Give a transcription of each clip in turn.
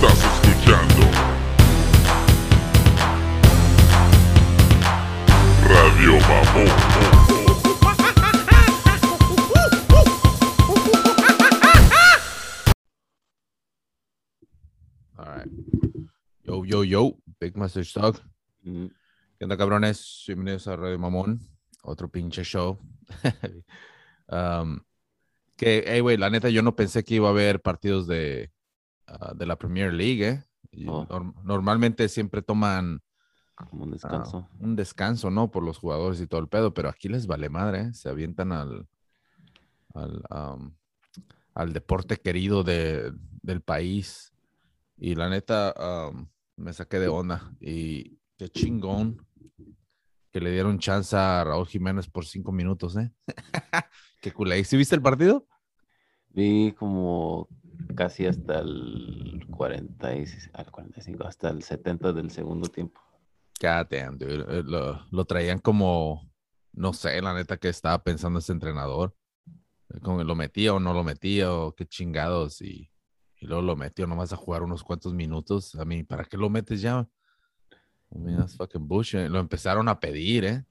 Estás escuchando Radio Mamón. Yo, yo, yo, Big Master Stock. Mm, ¿Qué onda, cabrones? Bienvenidos a Radio Mamón, otro pinche show. Um, que, hey, güey, la neta, yo no pensé que iba a haber partidos de, ah, de la Premier League, ¿eh? Y Oh. norm- normalmente siempre toman Como un ah, descanso. un descanso, ¿no? Por los jugadores y todo el pedo, pero aquí les vale madre, ¿eh? Se avientan al, al, al deporte querido de- del país. Y la neta, me saqué de onda. Y qué chingón que le dieron chance a Raúl Jiménez por cinco minutos, ¿eh? qué culé. ¿Sí viste el partido? Vi como casi hasta el 40 y- al 45, hasta el 70 del segundo tiempo. Damn. Eh, Lo, lo traían como, no sé, la neta que estaba pensando ese entrenador. Eh, Como lo metía o no lo metía o qué chingados. Y, y luego lo metió nomás a jugar unos cuantos minutos. A mí, ¿para qué lo metes ya? I mean, that's fucking bullshit. Lo empezaron a pedir, ¿eh?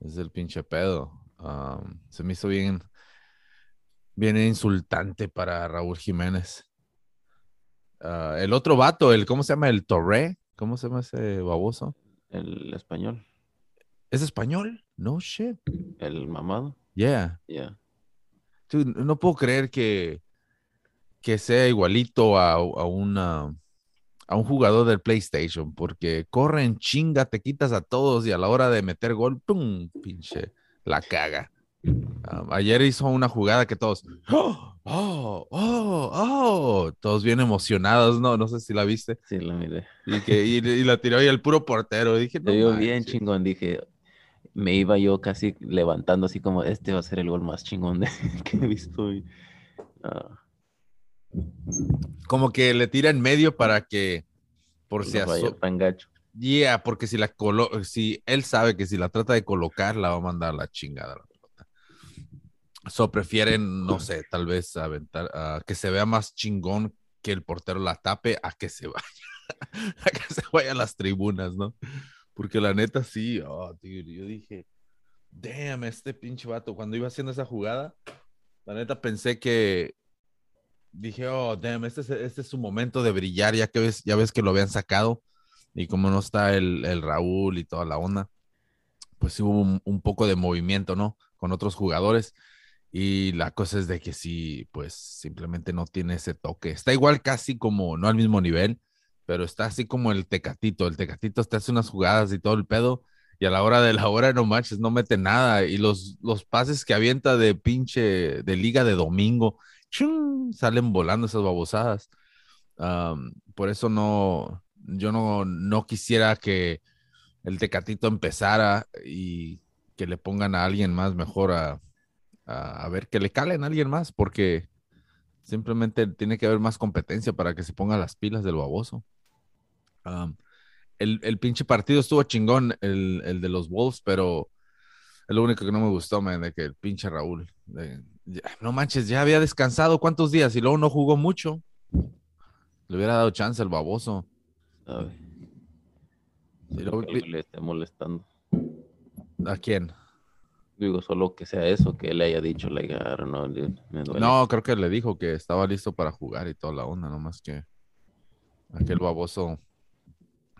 Es el pinche pedo. Um, se me hizo bien, bien insultante para Raúl Jiménez. Ah, el otro vato, el, ¿cómo se llama? El Torre. ¿Cómo se llama ese baboso? El español, ¿Es español? No shit. el mamado, Yeah. Dude, no puedo creer que, que sea igualito a, a una, a un jugador del PlayStation, porque corren chinga, te quitas a todos y a la hora de meter gol, ¡pum! Pinche, la caga. Um, ayer hizo una jugada que todos, ¡oh! ¡oh! ¡oh! ¡oh! Todos bien emocionados, ¿no? No sé si la viste. Sí, la miré. Y, que, y, y la tiró y el puro portero. Dije, no bien manches". chingón, dije. Me iba yo casi levantando así como este va a ser el gol más chingón de- que he visto hoy. Ah, Como que le tira en medio para que, por si no vaya aso- tan gacho. Yeah, porque si la colo si él sabe que si la trata de colocar, la va a mandar a la chingada. So prefieren, no sé, tal vez aventar, a que se vea más chingón que el portero la tape a que se vaya, a que se vaya a las tribunas, ¿no? Porque la neta sí, oh, dude, yo dije, damn, este pinche vato, cuando iba haciendo esa jugada, la neta pensé que, dije, oh, damn, este es, este es su momento de brillar, ya que ves, ya ves que lo habían sacado y como no está el, el Raúl y toda la onda, pues sí hubo un, un poco de movimiento, ¿no? Con otros jugadores. Y la cosa es de que sí, pues simplemente no tiene ese toque. Está igual casi como, no al mismo nivel, pero está así como el Tecatito. El Tecatito te hace unas jugadas y todo el pedo, y a la hora de la hora no manches, no mete nada. Y los, los pases que avienta de pinche, de liga de domingo, ¡chum! salen volando esas babosadas. Am, por eso no, yo no, no quisiera que el Tecatito empezara y que le pongan a alguien más mejor a, a, a ver, que le calen a alguien más, porque simplemente tiene que haber más competencia para que se ponga las pilas del baboso. Am, el, el pinche partido estuvo chingón, el, el de los Wolves, pero es lo único que no me gustó, man, de que el pinche Raúl, de- ya- no manches, ya había descansado cuántos días y luego no jugó mucho. Le hubiera dado chance al baboso. ¿sabe? Y Solo luego- que algo le esté molestando. ¿A quién? Digo, solo que sea eso, que él haya dicho, like, I don't know, dude, me duele. No, creo que le dijo que estaba listo para jugar y toda la onda, nomás que aquel baboso,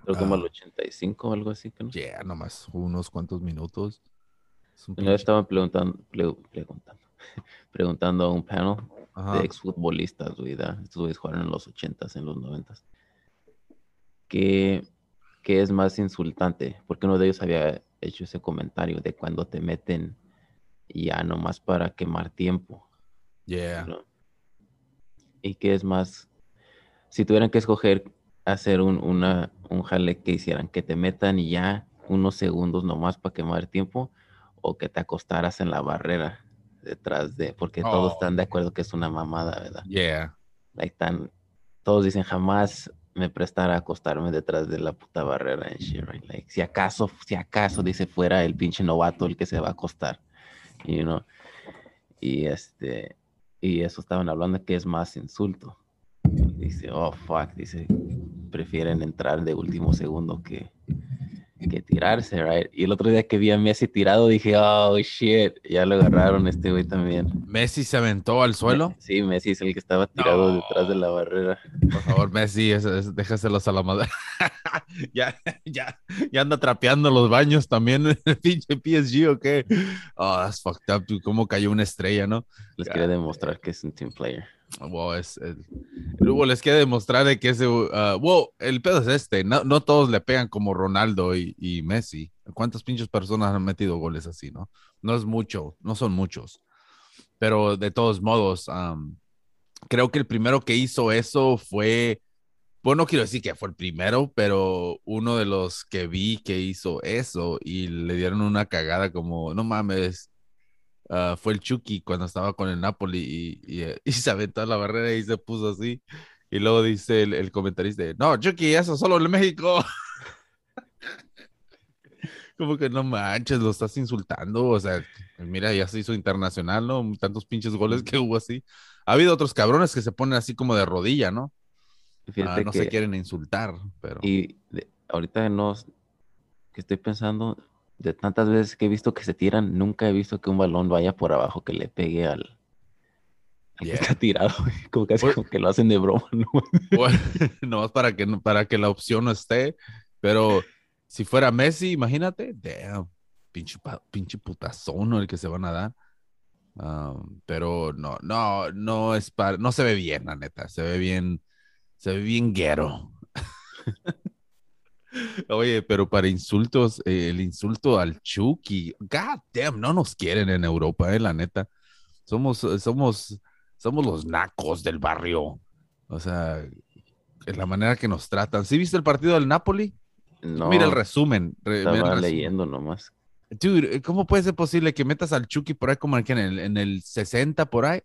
Creo como ah. al 85 o algo así, que no. yeah, nomás unos cuantos minutos. Es un preguntando, preguntando, preguntando a un panel Ajá. de exfutbolistas, güey, estos güeyes jugaron en los 80s, en los 90s. ¿Qué, ¿Qué es más insultante? Porque uno de ellos había hecho ese comentario de cuando te meten ya nomás para quemar tiempo. Yeah. ¿no? ¿Y qué es más? Si tuvieran que escoger hacer un, una, un jale que hicieran, que te metan y ya unos segundos nomás para quemar tiempo, o que te acostaras en la barrera detrás de, porque todos Oh. están de acuerdo que es una mamada, ¿verdad? Yeah. Like tan, todos dicen jamás me prestar a acostarme detrás de la puta barrera en shit, right? Like, si acaso, si acaso dice fuera el pinche novato el que se va a acostar, you know? Y este, y eso estaban hablando que es más insulto. dice, oh, fuck, dice, prefieren entrar de último segundo que, que tirarse, right? Y el otro día que vi a Messi tirado dije, oh, shit, ya lo agarraron este güey también. Messi se aventó al suelo. Sí, Messi es el que estaba tirado No. detrás de la barrera. Por favor, Messi, es- es- déjaselos a la madre. ya, ya, ya anda trapeando los baños también en el pinche PSG o qué. Oh, that's fucked up. Cómo cayó una estrella, ¿no? Les quiere demostrar que es un team player. Wow, es, es- Luego les quiere demostrar de que ese. uh, wow, el pedo es este. No, no todos le pegan como Ronaldo y, Messi. ¿Cuántas pinches personas han metido goles así, no? No es mucho, no son muchos. Pero de todos modos, creo que el primero que hizo eso fue. Bueno, no quiero decir que fue el primero, pero uno de los que vi que hizo eso y le dieron una cagada como, no mames, ah, fue el Chucky cuando estaba con el Napoli y, y, eh, y se aventó a la barrera y se puso así. Y luego dice el, el comentarista, no, Chucky, eso solo en México. Como que no manches, lo estás insultando. O sea, mira, ya se hizo internacional, ¿no? Tantos pinches goles que hubo así. Ha habido otros cabrones que se ponen así como de rodilla, ¿no? Ah, no que, se quieren insultar, pero... y de- ahorita no, que estoy pensando, de tantas veces que he visto que se tiran, nunca he visto que un balón vaya por abajo, que le pegue al, al que está tirado. Como casi Pues- como que lo hacen de broma, ¿no? Bueno, nomás para que, para que la opción no esté, pero si fuera Messi, imagínate, damn, pinche, pinche putazón el que se van a dar. Um, pero no, no, no es para, no se ve bien, la neta, se ve bien, se ve bien guero. Oye, pero para insultos, eh, el insulto al Chucky, god damn, no nos quieren en Europa, eh, la neta. Somos, somos, somos los nacos del barrio. O sea, en la manera que nos tratan. ¿Sí viste el partido del Napoli? No, Mira el resumen. re- mira el estaba resumen. leyendo nomás. Dude, ¿cómo puede ser posible que metas al Chucky por ahí como en, en el, en el 60 por ahí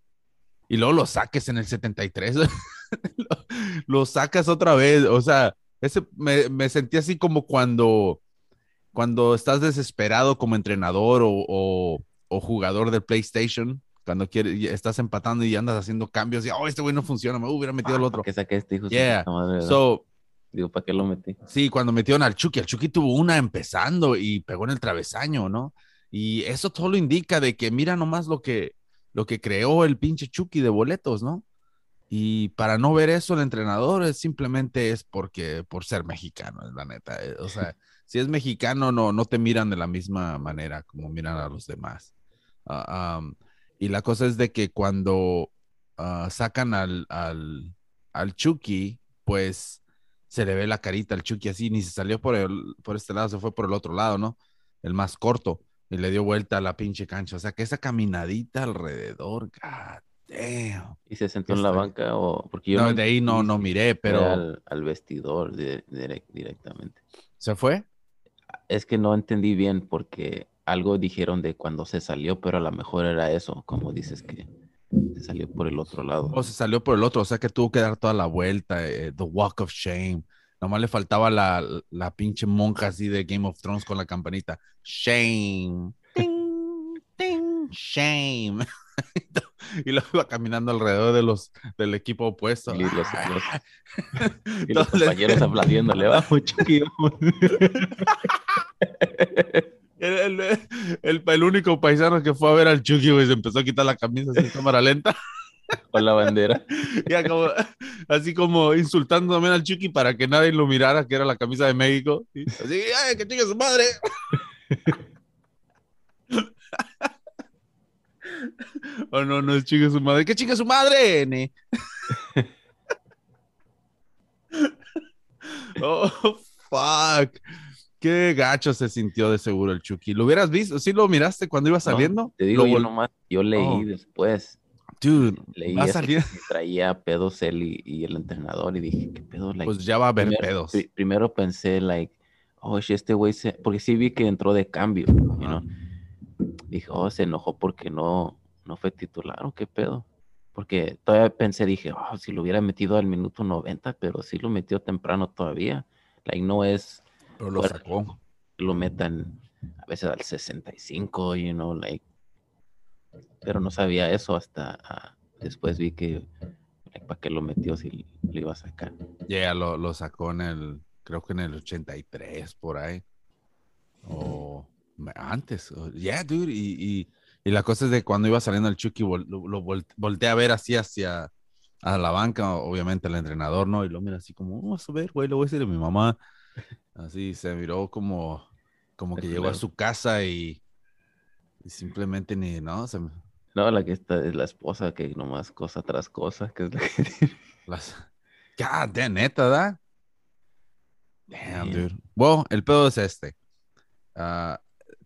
y luego lo saques en el 73? lo, lo sacas otra vez. O sea, ese, me, me sentí así como cuando, cuando estás desesperado como entrenador o, o- o jugador de PlayStation, cuando quieres, estás empatando y andas haciendo cambios y, oh, este güey no funciona, me hubiera metido el Ah, otro. ¿Para qué saqué este hijo? Yeah. madre? So, Digo, ¿para qué lo metí? Sí, cuando metieron al Chucky, el Chucky tuvo una empezando y pegó en el travesaño, ¿no? Y eso todo lo indica de que mira nomás lo que, lo que creó el pinche Chucky de boletos, ¿no? Y para no ver eso el entrenador es simplemente es porque por ser mexicano, es la neta. eh, O sea, si es mexicano no, no te miran de la misma manera como miran a los demás. Ah, y la cosa es de que cuando ah, sacan al, al, al Chucky, pues se le ve la carita al Chucky así, ni se salió por, el, por este lado, se fue por el otro lado, ¿no? El más corto, y le dio vuelta a la pinche cancha. O sea, que esa caminadita alrededor, god damn. ¿Y se sentó en la Está- banca o...? Porque yo No, de ahí no, no miré, pero Al, al vestidor de- directamente. ¿se fue? Es que no entendí bien porque algo dijeron de cuando se salió, pero a lo mejor era eso, como dices que se salió por el otro lado. O se salió por el otro, o sea que tuvo que dar toda la vuelta, eh, The Walk of Shame. Nomás le faltaba la, la pinche monja así de Game of Thrones con la campanita. Shame. Ting, ting, shame. y luego iba caminando alrededor de los del equipo opuesto. Y los- los- y Entonces- los compañeros aplaudiéndole, vamos, Chucky, vamos". El, el- el- el único paisano que fue a ver al Chucky, güey, se empezó a quitar la camisa en cámara lenta. con la bandera. Ya como- así como insultando también al Chucky para que nadie lo mirara, que era la camisa de México. Y Así, ¡ay, que chingue su madre! Oh, no, no es chingue su madre. ¡Que chingue su madre! ne! oh, fuck. Qué gacho se sintió de seguro el Chucky. ¿Lo hubieras visto? ¿Sí lo miraste cuando iba saliendo? No, te digo, yo nomás, yo leí Oh. después, Dude, leí va a salir. traía pedos él y, y el entrenador y dije, ¿qué pedo? Like, Pues ya va a haber primero, pedos. pri- primero pensé, like, oh, este güey se, porque sí vi que entró de cambio, you know. Dije, oh, se enojó porque no, no fue titular o qué pedo. Porque todavía pensé, dije, oh, si lo hubiera metido al minuto 90, pero sí lo metió temprano todavía. Like, no es Pero lo sacó. lo metan a veces al 65, you know, like. Pero no sabía eso hasta ah, después vi que ¿Para qué lo metió si lo iba a sacar? Yeah, lo, lo sacó en el, creo que en el 83, por ahí. O antes. Yeah, dude. Y, y, y la cosa es de cuando iba saliendo el Chucky, vol- lo, lo vol- volteé a ver así hacia a la banca, obviamente el entrenador, ¿no? Y lo mira así como, vamos a ver, güey, lo voy a decir a mi mamá. Así se miró como, como que llegó a su casa y, y simplemente ni, ¿no? Se, No, la que está es la esposa que nomás cosa tras cosa, que es la que las... God damn, neta, ¿verdad? Damn, Yeah. dude. Bueno, el pedo es este. Ah,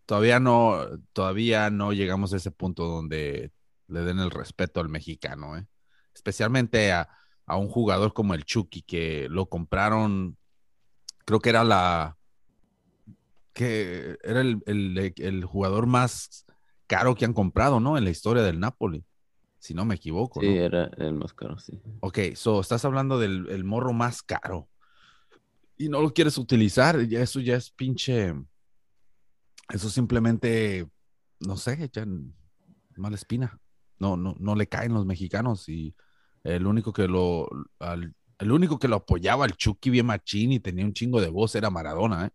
todavía no, todavía no llegamos a ese punto donde le den el respeto al mexicano, ¿eh? Especialmente a, a un jugador como el Chucky, que lo compraron, creo que era la, que era el, el- el jugador más caro que han comprado, ¿no? En la historia del Napoli, si no me equivoco, Sí, ¿no? era el más caro, sí. Ok, so estás hablando del el morro más caro y no lo quieres utilizar, ya eso ya es pinche. Eso simplemente, no sé, ya n- mala espina. No, no, no le caen los mexicanos y el único que lo, al- el único que lo apoyaba al Chucky bien machín y tenía un chingo de voz era Maradona, ¿eh?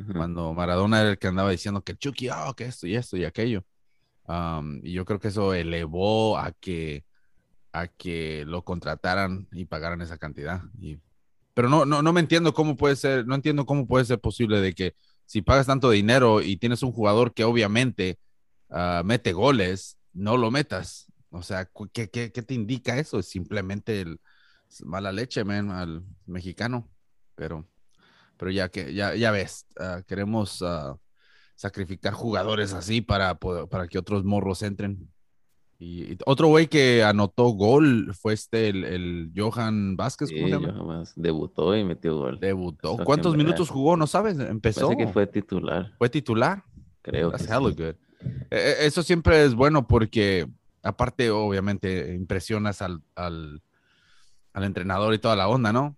Ujú. Cuando Maradona era el que andaba diciendo que el Chucky, ah, que esto y esto y aquello. Am, y yo creo que eso elevó a que, a que lo contrataran y pagaran esa cantidad. Y, pero no, no, no me entiendo cómo puede ser, no entiendo cómo puede ser posible de que si pagas tanto dinero y tienes un jugador que obviamente ah, mete goles, no lo metas. O sea, ¿qué, te indica eso? Es simplemente el, mala leche, man, al mexicano. Pero, pero ya que, ya, ya ves, ah, queremos ah, sacrificar jugadores así para, para que otros morros entren. Y, y otro güey que anotó gol fue este, el, el Johan Vázquez, ¿cómo Sí, se llama? debutó y metió gol. Debutó. Eso ¿Cuántos minutos jugó? ¿No sabes? Empezó. Parece que fue titular, ¿Fue titular? creo que sí. hella good. Eh, eh, Eso siempre es bueno porque, aparte, obviamente, impresionas al, al, al entrenador y toda la onda, ¿no?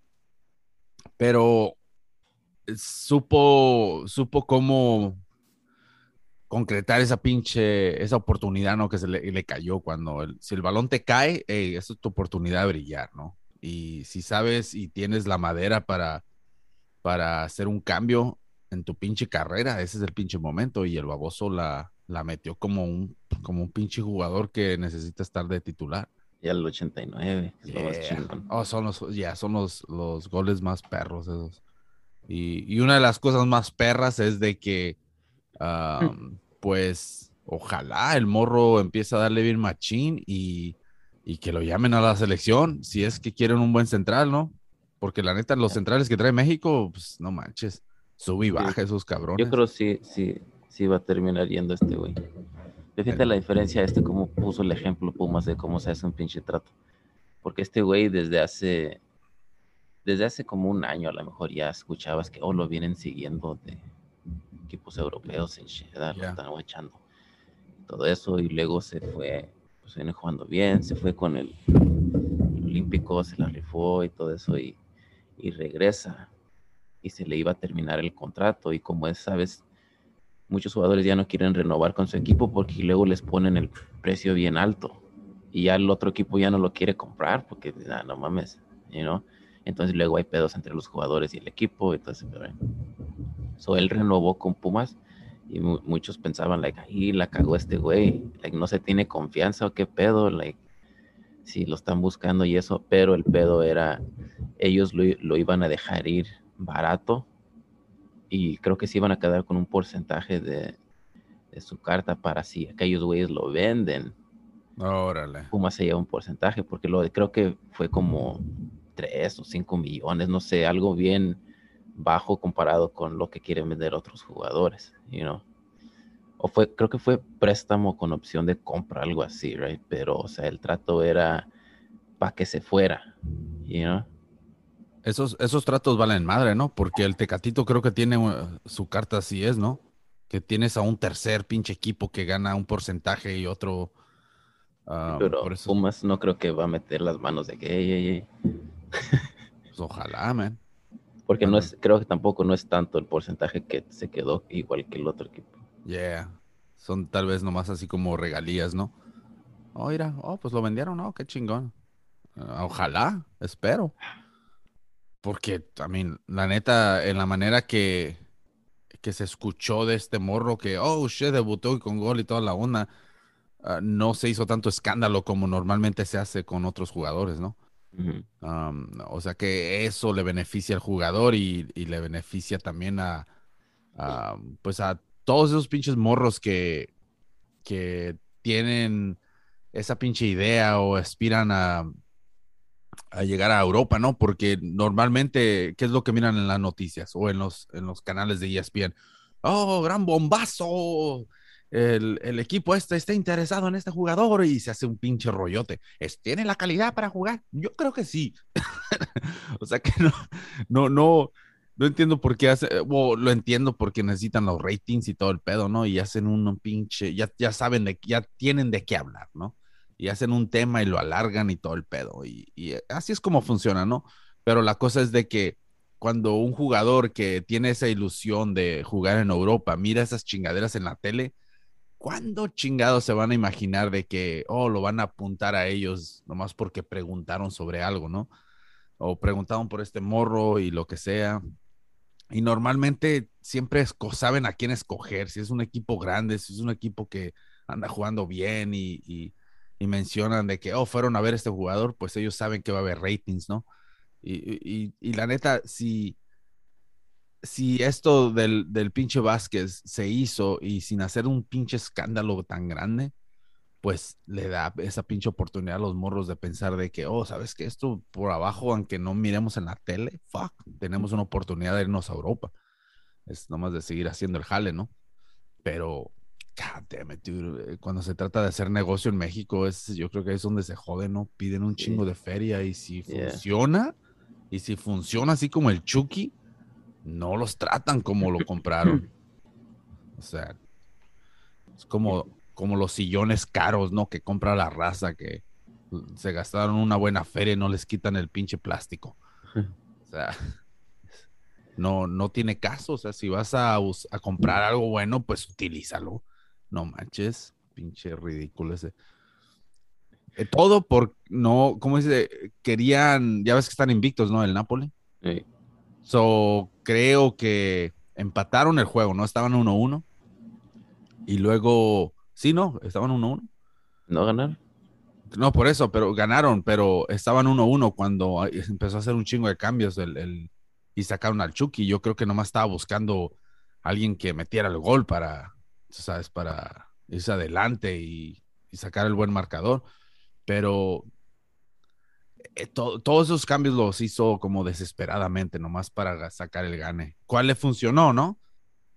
Pero eh, supo, supo cómo concretar esa pinche, esa oportunidad, ¿no? Que se le, le cayó cuando, el- si el balón te cae, hey, esa es tu oportunidad de brillar, ¿no? Y si sabes y tienes la madera para, para hacer un cambio en tu pinche carrera, ese es el pinche momento. Y el baboso la, la metió como un, como un pinche jugador que necesita estar de titular. Ya el 89, es lo más Yeah. chingón. Oh, son los, ya, son los, los goles más perros esos. Y, y una de las cosas más perras es de que, ah, pues, ojalá el morro empiece a darle bien machín y, y que lo llamen a la selección, si es que quieren un buen central, ¿no? Porque la neta, los centrales que trae México, pues, no manches, sube y baja esos cabrones. Yo creo sí, sí, sí va a terminar yendo este güey. Fíjate la diferencia, este cómo puso el ejemplo Pumas de cómo se hace un pinche trato. Porque este güey desde hace, desde hace como un año a lo mejor ya escuchabas que, oh, lo vienen siguiendo de equipos europeos en Shedda, lo Ya. están echando. Todo eso y luego se fue, pues viene jugando bien, se fue con el, el Olímpico, se la rifó y todo eso y, y regresa y se le iba a terminar el contrato y como es, sabes, muchos jugadores ya no quieren renovar con su equipo porque luego les ponen el precio bien alto y ya el otro equipo ya no lo quiere comprar porque ah, no mames, you know? Entonces luego hay pedos entre los jugadores y el equipo, entonces, pero, so él renovó con Pumas y mu- muchos pensaban like, ahí la cagó este güey, like no se tiene confianza o qué pedo, like si lo están buscando y eso, pero el pedo era ellos lo, lo iban a dejar ir barato y creo que se iban a quedar con un porcentaje de, de su carta para si aquellos güeyes lo venden, Órale. Pumas se lleva un porcentaje, porque lo creo que fue como 3 o 5 millones, no sé, algo bien bajo comparado con lo que quieren vender otros jugadores, you know. O fue, creo que fue préstamo con opción de compra, algo así, right? Pero, o sea, el trato era para que se fuera, you know. Esos, esos tratos valen madre, ¿no? Porque el Tecatito creo que tiene uh, su carta así es, ¿no? Que tienes a un tercer pinche equipo que gana un porcentaje y otro. ah, Pero por eso, Pumas no creo que va a meter las manos de que, pues, ojalá, man. Porque no es, creo que tampoco no es tanto el porcentaje que se quedó igual que el otro equipo. Yeah. Son tal vez nomás así como regalías, ¿no? Oh, mira, oh, pues lo vendieron, ¿no? Qué chingón. Ah, Ojalá, espero. Porque también, la neta, en la manera que, que se escuchó de este morro que, oh, shit, debutó y con gol y toda la onda, ah, no se hizo tanto escándalo como normalmente se hace con otros jugadores, ¿no? O sea que eso le beneficia al jugador y, le beneficia también a, a, pues a todos esos pinches morros que, que tienen esa pinche idea o aspiran a, a llegar a Europa, ¿no? Porque normalmente, ¿qué es lo que miran en las noticias o en los, en los canales de ESPN? Oh, gran bombazo. El, el equipo este está interesado en este jugador y se hace un pinche rollote. ¿Es, ¿Tiene la calidad para jugar? Yo creo que sí. o sea que no, no, no, no entiendo por qué hace, eh, o lo entiendo porque necesitan los ratings y todo el pedo, ¿no? Y hacen un pinche, ya, ya saben, de, ya tienen de qué hablar, ¿no? Y hacen un tema y lo alargan y todo el pedo. Y, y así es como funciona, ¿no? Pero la cosa es de que cuando un jugador que tiene esa ilusión de jugar en Europa mira esas chingaderas en la tele, ¿cuándo chingados se van a imaginar de que, oh, lo van a apuntar a ellos nomás porque preguntaron sobre algo, ¿no? O preguntaron por este morro y lo que sea. Y normalmente siempre saben a quién escoger, si es un equipo grande, si es un equipo que anda jugando bien y, mencionan de que, oh, fueron a ver este jugador, pues ellos saben que va a haber ratings, ¿no? Y la neta, si, si esto del, del pinche Vázquez se hizo y sin hacer un pinche escándalo tan grande, pues le da esa pinche oportunidad a los morros de pensar de que, oh, ¿sabes que Esto por abajo, aunque no miremos en la tele, fuck, tenemos una oportunidad de irnos a Europa. Es nomás de seguir haciendo el jale, ¿no? Pero, God damn it, dude, Cuando se trata de hacer negocio en México, es, yo creo que es donde se joden, ¿no? Piden un chingo de feria y si Yeah. funciona, y si funciona así como el Chucky, no los tratan como lo compraron. O sea, es como, como los sillones caros, ¿no? Que compra la raza, que se gastaron una buena feria y no les quitan el pinche plástico. O sea, no, no tiene caso. O sea, si vas a, a comprar algo bueno, pues utilízalo. No manches, pinche ridículo ese. Eh, todo por no, ¿cómo dice? Querían, ya ves que están invictos, ¿no? El Napoli. Sí. So, creo que empataron el juego, ¿no? Estaban 1-1. Y luego, sí, no, estaban 1-1. ¿No ganar? No, por eso, pero ganaron, pero estaban 1-1 cuando empezó a hacer un chingo de cambios el, el- y sacaron al Chucky. Yo creo que nomás estaba buscando alguien que metiera el gol para, sabes, para irse adelante y, y sacar el buen marcador. Pero to- todos esos cambios los hizo como desesperadamente, nomás para sacar el gane. ¿Cuál le funcionó, no?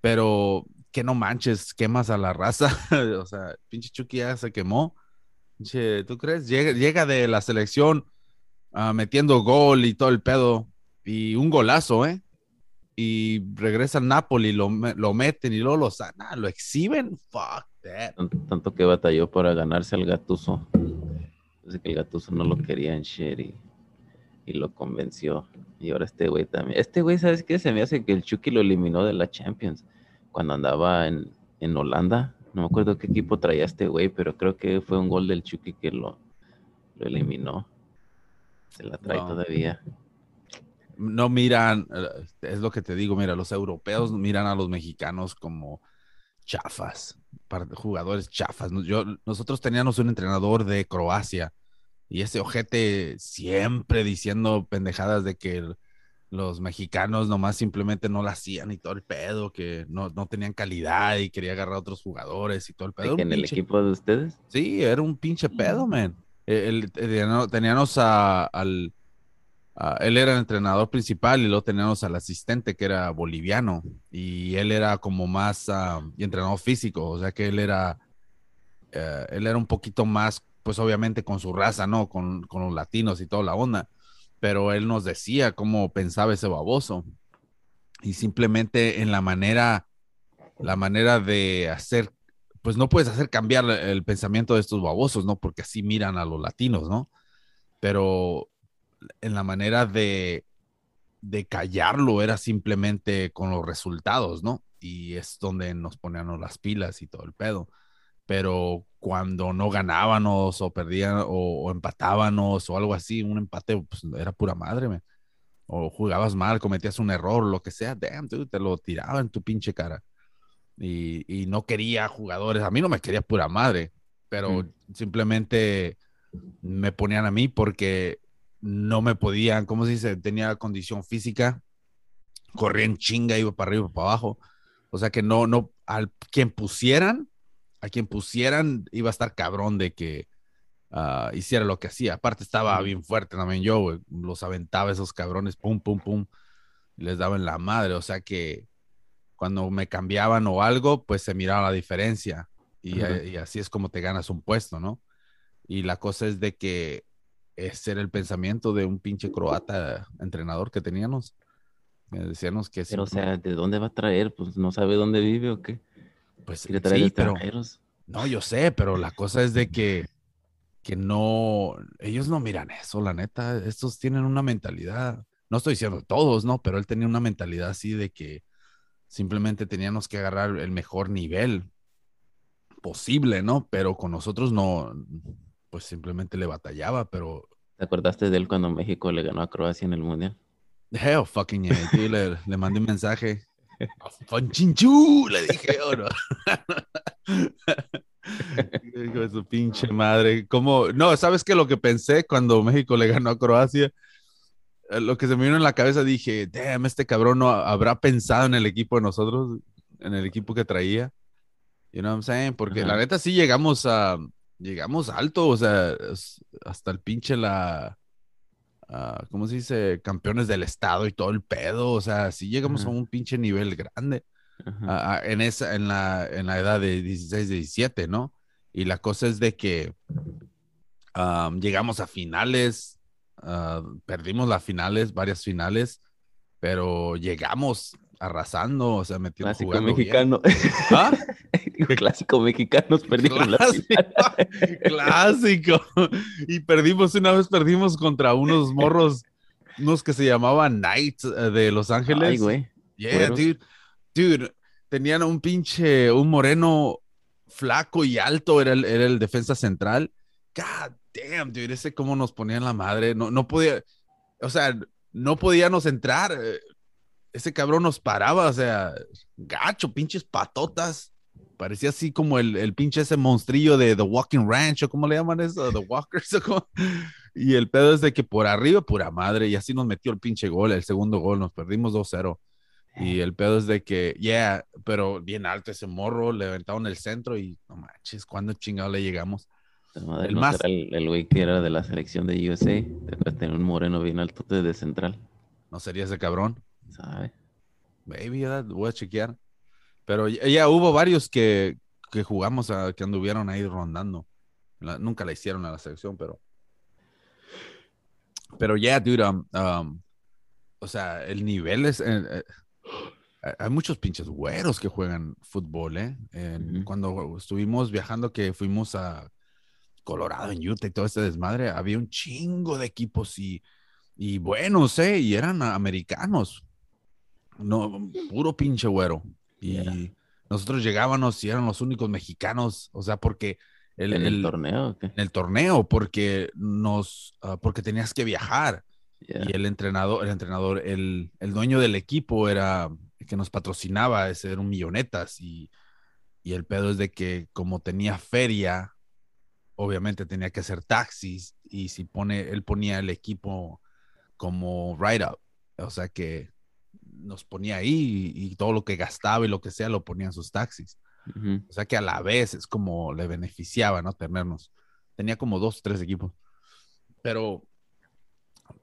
Pero que no manches, quemas a la raza. o sea, pinche Chucky ya se quemó. ¿tú crees? Llega, llega de la selección ah, metiendo gol y todo el pedo. Y un golazo, ¿eh? Y regresa al Napoli, lo, lo meten y luego lo sana, lo exhiben. Fuck that. Tanto, tanto que batalló para ganarse al Gatuso. Dice que el Gatuso no lo quería en shit y, lo convenció. Y ahora este güey también. Este güey, ¿sabes qué? Se me hace que el Chucky lo eliminó de la Champions cuando andaba en, en Holanda. No me acuerdo qué equipo traía este güey, pero creo que fue un gol del Chucky que lo, lo eliminó. Se la trae No. todavía. no miran, eh, es lo que te digo, mira, los europeos miran a los mexicanos como chafas, jugadores chafas. Yo, nosotros teníamos un entrenador de Croacia y ese ojete siempre diciendo pendejadas de que los mexicanos nomás simplemente no la hacían y todo el pedo, que no, no tenían calidad y quería agarrar a otros jugadores y todo el pedo. ¿De que Un en el equipo de ustedes? Sí, era un pinche pedo, man. El- teníamos, teníamos a- al. A- él era el entrenador principal y luego teníamos al asistente que era boliviano. Y él era como más y entrenador físico, o sea que él era. eh, él era un poquito más, pues obviamente con su raza, ¿no? Con, con los latinos y toda la onda. Pero él nos decía cómo pensaba ese baboso. Y simplemente en la manera. La manera de hacer pues no puedes hacer cambiar el pensamiento de estos babosos, ¿no? Porque así miran a los latinos, ¿no? Pero en la manera de, de callarlo era simplemente con los resultados, ¿no? Y es donde nos ponían las pilas y todo el pedo. Pero cuando no ganábamos o perdían o, o empatábamos o algo así, un empate pues, era pura madre, me. O jugabas mal, cometías un error, lo que sea, damn, dude, te lo tiraba en tu pinche cara. Y, y no quería jugadores, a mí no me quería pura madre, pero Mm. simplemente me ponían a mí porque no me podían, ¿cómo se dice? Tenía condición física, corría en chinga, iba para arriba, para abajo. O sea que no, no, al quien pusieran, a quien pusieran, iba a estar cabrón de que ah, hiciera lo que hacía. Aparte estaba bien fuerte también yo, güey. Los aventaba esos cabrones, pum, pum, pum, y les daba en la madre. O sea que cuando me cambiaban o algo, pues se miraba la diferencia. Y, eh, y así es como te ganas un puesto, ¿no? Y la cosa es de que ese era el pensamiento de un pinche croata entrenador que teníamos. Decíamos que Pero, o simple- sea, ¿de dónde va a traer? Pues no sabe dónde vive o qué. pues Quiere traer sí, pero no, yo sé, pero la cosa es de que que no, ellos no miran eso, la neta, estos tienen una mentalidad, no estoy diciendo todos, ¿no? Pero él tenía una mentalidad así de que simplemente teníamos que agarrar el mejor nivel posible, ¿no? Pero con nosotros no, pues simplemente le batallaba, pero ¿Te acordaste de él cuando México le ganó a Croacia en el Mundial? hell fucking yeah, tío, le, le mandé un mensaje. ¡Fonchinchu! Le dije, ¿o no? Hijo de su pinche madre. ¿Cómo? No, ¿sabes qué? Lo que pensé cuando México le ganó a Croacia, Eh, lo que se me vino en la cabeza, dije, damn, este cabrón no habrá pensado en el equipo de nosotros, en el equipo que traía. You know what I'm saying? Porque la neta sí llegamos a, llegamos alto, o sea, hasta el pinche la, ah, ¿cómo se dice? Campeones del estado y todo el pedo, o sea, sí llegamos a un pinche nivel grande Ajá. a- a- en esa, en la, en la edad de 16, 17, ¿no? Y la cosa es de que am, llegamos a finales, ah, perdimos las finales, varias finales, pero llegamos arrasando, o sea, metiendo Clásico jugando bien. mexicano. ¿Ah? Clásico mexicano, perdieron la Clásico, final. clásico. Y perdimos, una vez perdimos contra unos morros, unos que se llamaban Knights eh, de Los Ángeles. Ay, güey. Yeah, dude. Dude, tenían un pinche, un moreno flaco y alto, era el, era el defensa central. God damn, dude, ese cómo nos ponían la madre. No, no podía, o sea, no podíamos entrar. Eh, Ese cabrón nos paraba, o sea, gacho, pinches patotas. Parecía así como el, el pinche ese monstrillo de The Walking Ranch, o cómo le llaman eso, The Walkers. o Y el pedo es de que por arriba, pura madre, y así nos metió el pinche gol, el segundo gol, nos perdimos 2-0. Y el pedo es de que, yeah, pero bien alto ese morro, le aventaron el centro y no manches, ¿cuándo chingado le llegamos? Madre El no más- el güey que era de la selección de USA. Después tener un moreno bien alto de central. ¿No sería ese cabrón? ¿Sabe? Maybe, ¿verdad? voy a chequear. Pero ya, ya hubo varios que, que jugamos, a- que anduvieron ahí rondando. La- nunca la hicieron a la selección, pero. Pero ya, dude, um, um, o sea, el nivel es. eh, eh, hay muchos pinches güeros que juegan fútbol, ¿eh? En-. Cuando estuvimos viajando, que fuimos a Colorado, en Utah y todo este desmadre, había un chingo de equipos y, y buenos, ¿eh? Y eran americanos. No, puro pinche güero. Y nosotros llegábamos y eran los únicos mexicanos, o sea, porque el, ¿En el, el- torneo en el torneo, porque nos, ah, porque tenías que viajar. Y el entrenador, el entrenador, el, el dueño del equipo era el que nos patrocinaba, ese era un millonetas. Y, y el pedo es de que como tenía feria, obviamente tenía que hacer taxis. Y si pone, él ponía el equipo como write-up. O sea que nos ponía ahí y, y todo lo que gastaba y lo que sea lo ponía en sus taxis. Ujú. O sea que a la vez es como le beneficiaba, ¿no? Tenernos. Tenía como dos, tres equipos. Pero,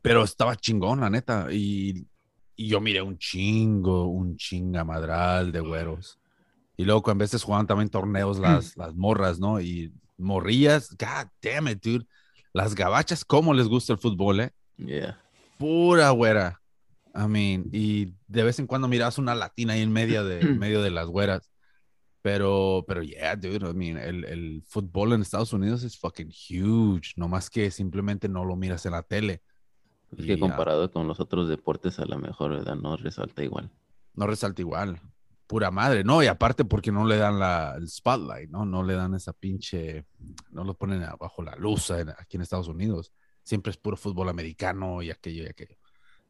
pero estaba chingón, la neta. Y, y yo miré un chingo, un chingamadral de güeros. Y luego cuando a veces jugaban también torneos las, las morras, ¿no? Y morrillas, god damn it, dude. Las gabachas, ¿cómo les gusta el fútbol, eh? Yeah. Pura güera. I mean, y de vez en cuando miras una latina ahí en medio de, en medio de las güeras. Pero, pero yeah, dude, I mean, el, el fútbol en Estados Unidos es fucking huge. No más que simplemente no lo miras en la tele. Es que ah, comparado con los otros deportes, a lo mejor, ¿verdad? No resalta igual. no resalta igual. pura madre, ¿no? Y aparte porque no le dan la, el spotlight, ¿no? No le dan esa pinche, no lo ponen bajo la luz en- aquí en Estados Unidos. Siempre es puro fútbol americano y aquello y aquello.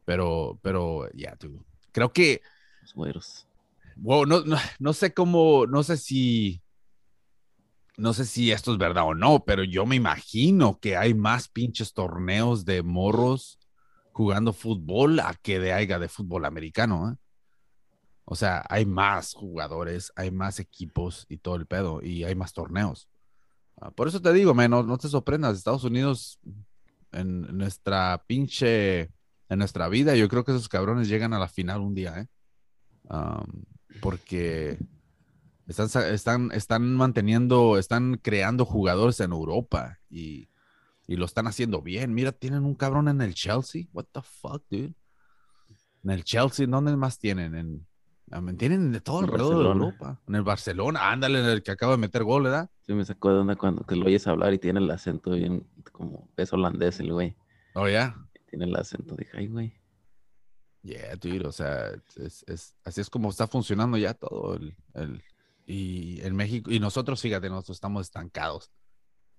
Pero, pero, ya, tú. Creo que, Los güeros. wow, no, no, no sé cómo, no sé si, no sé si esto es verdad o no, pero yo me imagino que hay más pinches torneos de morros jugando fútbol a que de haya de fútbol americano, ¿eh? O sea, hay más jugadores, hay más equipos y todo el pedo, y hay más torneos. Ah, por eso te digo, man, no, no te sorprendas, Estados Unidos, en nuestra pinche, en nuestra vida, yo creo que esos cabrones llegan a la final un día, ¿eh? Am, porque están, están, están manteniendo, están creando jugadores en Europa y, y lo están haciendo bien. Mira, tienen un cabrón en el Chelsea. What the fuck, dude? En el Chelsea, ¿dónde más tienen? En, mean, tienen de todo En alrededor de. Europa. En el Barcelona, ándale, en el que acaba de meter gol, ¿verdad? Sí, me sacó de onda cuando que lo oyes hablar y tiene el acento bien como es holandés el güey. Oh, ya. Tiene el acento. Dije, ay, güey. Yeah, dude, o sea, es, es- así es como está funcionando ya todo. El, el- y en México, y nosotros, fíjate, nosotros estamos estancados.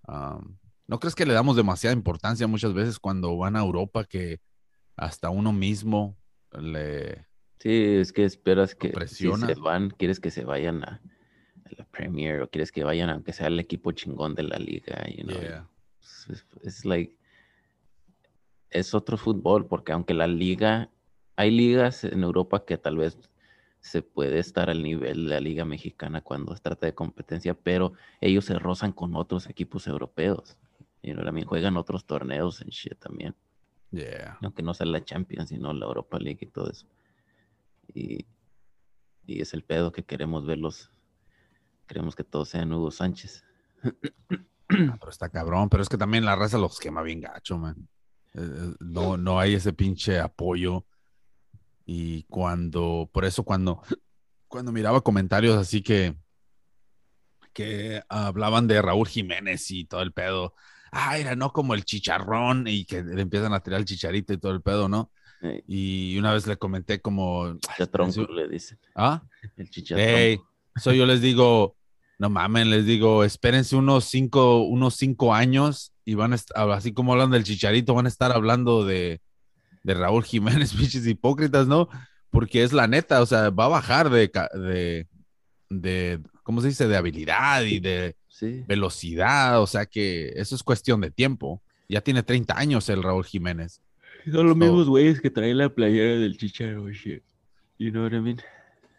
Am, ¿No crees que le damos demasiada importancia muchas veces cuando van a Europa que hasta uno mismo le... Sí, es que esperas que si presiona. se van, quieres que se vayan a, a la Premier o quieres que vayan aunque sea el equipo chingón de la liga, you know, Yeah. Es, es like es otro fútbol porque aunque la liga hay ligas en Europa que tal vez se puede estar al nivel de la liga mexicana cuando se trata de competencia, pero ellos se rozan con otros equipos europeos. Y también juegan otros torneos en shit también, Yeah. aunque no sea la Champions, sino la Europa League y todo eso. Y, y es el pedo que queremos verlos. Queremos que todos sean Hugo Sánchez. Ah, pero está cabrón, pero es que también la raza los quema bien gacho, man. Eh, eh, No, no hay ese pinche apoyo. Y cuando, por eso cuando, cuando miraba comentarios así que, que hablaban de Raúl Jiménez y todo el pedo, ah, era no como el chicharrón y que le empiezan a tirar el chicharito y todo el pedo, ¿no? Y una vez le comenté como, chichatronco le dicen. ¿ah? El chichatronco. Hey, so yo les digo, no mamen, les digo, espérense unos cinco, unos cinco años y van a estar, así como hablan del chicharito, van a estar hablando de, de Raúl Jiménez, pinches hipócritas, ¿no? Porque es la neta, o sea, va a bajar de, de, de, ¿cómo se dice? De habilidad y de Sí. velocidad, o sea que eso es cuestión de tiempo. Ya tiene 30 años el Raúl Jiménez. Son los So- mismos güeyes que traen la playera del chicharo, shit. You know what I mean?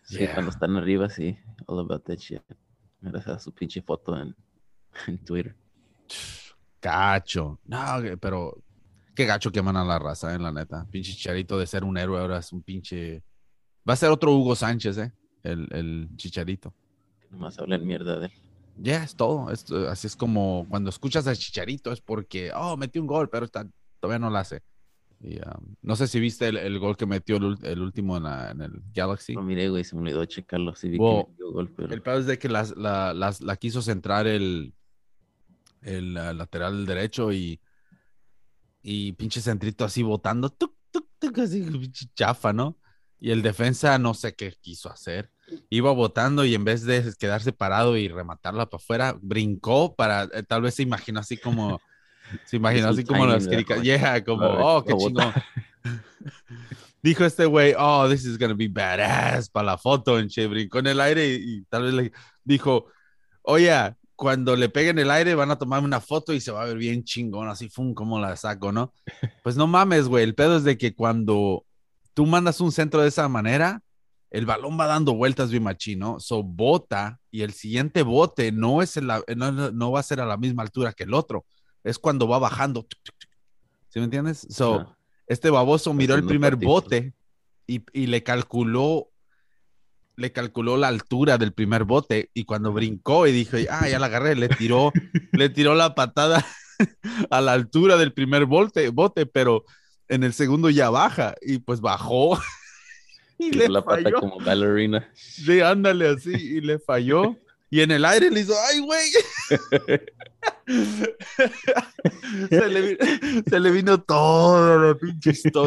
Sí, Yeah. cuando están arriba, sí. All about that shit. Gracias a su pinche foto en, en Twitter. Cacho. No, pero qué gacho que a la raza, en la neta. Pinche Chicharito de ser un héroe ahora es un pinche. Va a ser otro Hugo Sánchez, ¿eh? El, el Chicharito. Nomás hablan mierda de él. Ya es todo. Es- así es como cuando escuchas al Chicharito es porque, oh, metió un gol, pero está- todavía no lo hace. Y, um, no sé si viste el, el gol que metió el, último en, la- en el Galaxy. Lo miré, güey, se me olvidó checarlo. Sí vi Wow. que metió gol, pero... El peor es de que las- la, las- la quiso centrar el, el lateral derecho y, y pinche centrito así botando, tuc, tuc, tuc, así pinche chafa, ¿no? Y el defensa no sé qué quiso hacer. Iba botando y en vez de quedarse parado y rematarla para afuera, brincó para, eh, tal vez se imaginó así como, se imaginó así como las ¿verdad? yeah, como, oh, qué chingón. Dijo este güey, oh, this is gonna be badass para la foto, en che, brincó en el aire y, y tal vez le dijo, oye, cuando le peguen el aire van a tomar una foto y se va a ver bien chingón, así, fum, como la saco, ¿no? Pues no mames, güey, el pedo es de que cuando tú mandas un centro de esa manera, el balón va dando vueltas bien machín, ¿no? So bota y el siguiente bote no es la- no, no- va a ser a la misma altura que el otro, es cuando va bajando. ¿Sí me entiendes? So, este baboso miró el primer bote y, y le calculó le calculó la altura del primer bote y cuando brincó y dijo, ah, ya la agarré, le tiró, le tiró la patada a la altura del primer bote, bote, pero en el segundo ya baja y pues bajó y Tiró le la pata falló. como ballerina. Sí, ándale así y le falló y en el aire le hizo, ay, güey. se, le, se le vino todo,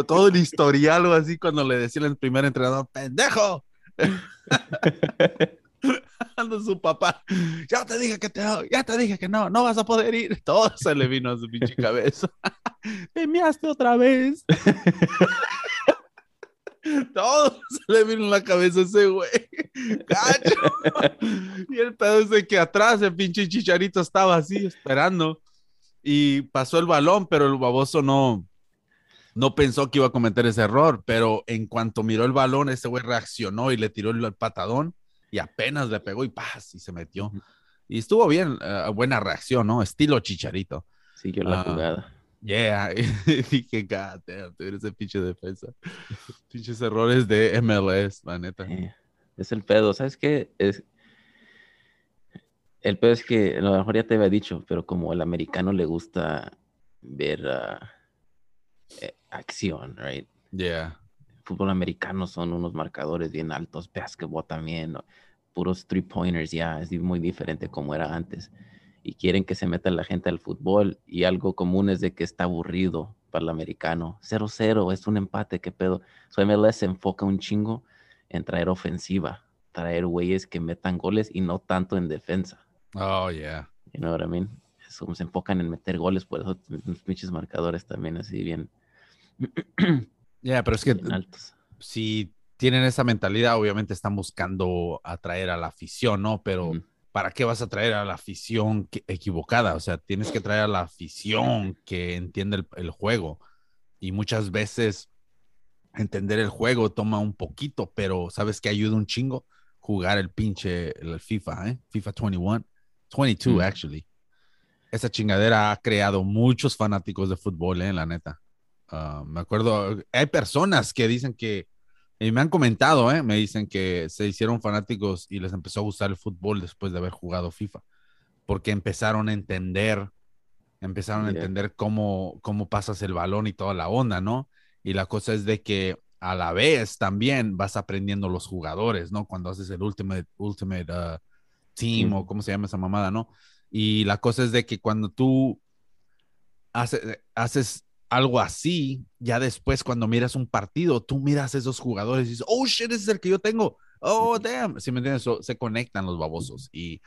todo el historial o así cuando le decía el primer entrenador, pendejo, Ando su papá. Ya te dije que te, ya te dije que no, no vas a poder ir. Todo se le vino a su pinche cabeza. Me miaste otra vez. Todo se le vino en la cabeza a ese güey. Gacho. Y el pedo es de que atrás el pinche chicharito estaba así esperando. Y pasó el balón, pero el baboso no, no pensó que iba a cometer ese error. Pero en cuanto miró el balón, ese güey reaccionó y le tiró el patadón y apenas le pegó y paz, y se metió. Y estuvo bien, eh, buena reacción, ¿no? Estilo chicharito. Siguió la Ah, jugada. Yeah, y dije, God damn, dude, ese pinche defensa. Pinches errores de MLS, la neta. Es el pedo, ¿sabes qué? Es... El pedo es que a lo mejor ya te había dicho, pero como el americano le gusta ver eh, acción, right? Yeah. Fútbol americano son unos marcadores bien altos, básquetbol también, puros three pointers, ya es di- muy diferente como era antes. Y quieren que se meta la gente al fútbol y algo común es de que está aburrido para el americano. 0-0, es un empate, qué pedo. So MLS se enfoca un chingo en traer ofensiva, traer güeyes que metan goles y no tanto en defensa. Oh, yeah. You know what I mean? Eso, se enfocan en meter goles, por eso los pinches marcadores también así bien, Yeah, pero es que si tienen esa mentalidad, obviamente están buscando atraer a la afición, ¿no? Pero. ¿para qué vas a traer a la afición equivocada? O sea, tienes que traer a la afición que entiende el, el juego. Y muchas veces entender el juego toma un poquito, pero ¿sabes qué ayuda un chingo? Jugar el pinche el FIFA, ¿eh? FIFA 21, 22 Mm. actually. Esa chingadera ha creado muchos fanáticos de fútbol, ¿eh? La neta. Ah, me acuerdo, hay personas que dicen que, y me han comentado, ¿eh? Me dicen que se hicieron fanáticos y les empezó a gustar el fútbol después de haber jugado FIFA, porque empezaron a entender, empezaron a entender cómo, cómo pasas el balón y toda la onda, ¿no? Y la cosa es de que a la vez también vas aprendiendo los jugadores, ¿no? Cuando haces el Ultimate, ultimate uh, Team Mm. o cómo se llama esa mamada, ¿no? Y la cosa es de que cuando tú hace- haces algo así, ya después cuando miras un partido, tú miras a esos jugadores y dices, oh shit, ese es el que yo tengo. Oh, damn. Si me entiendes? So, se conectan los babosos y,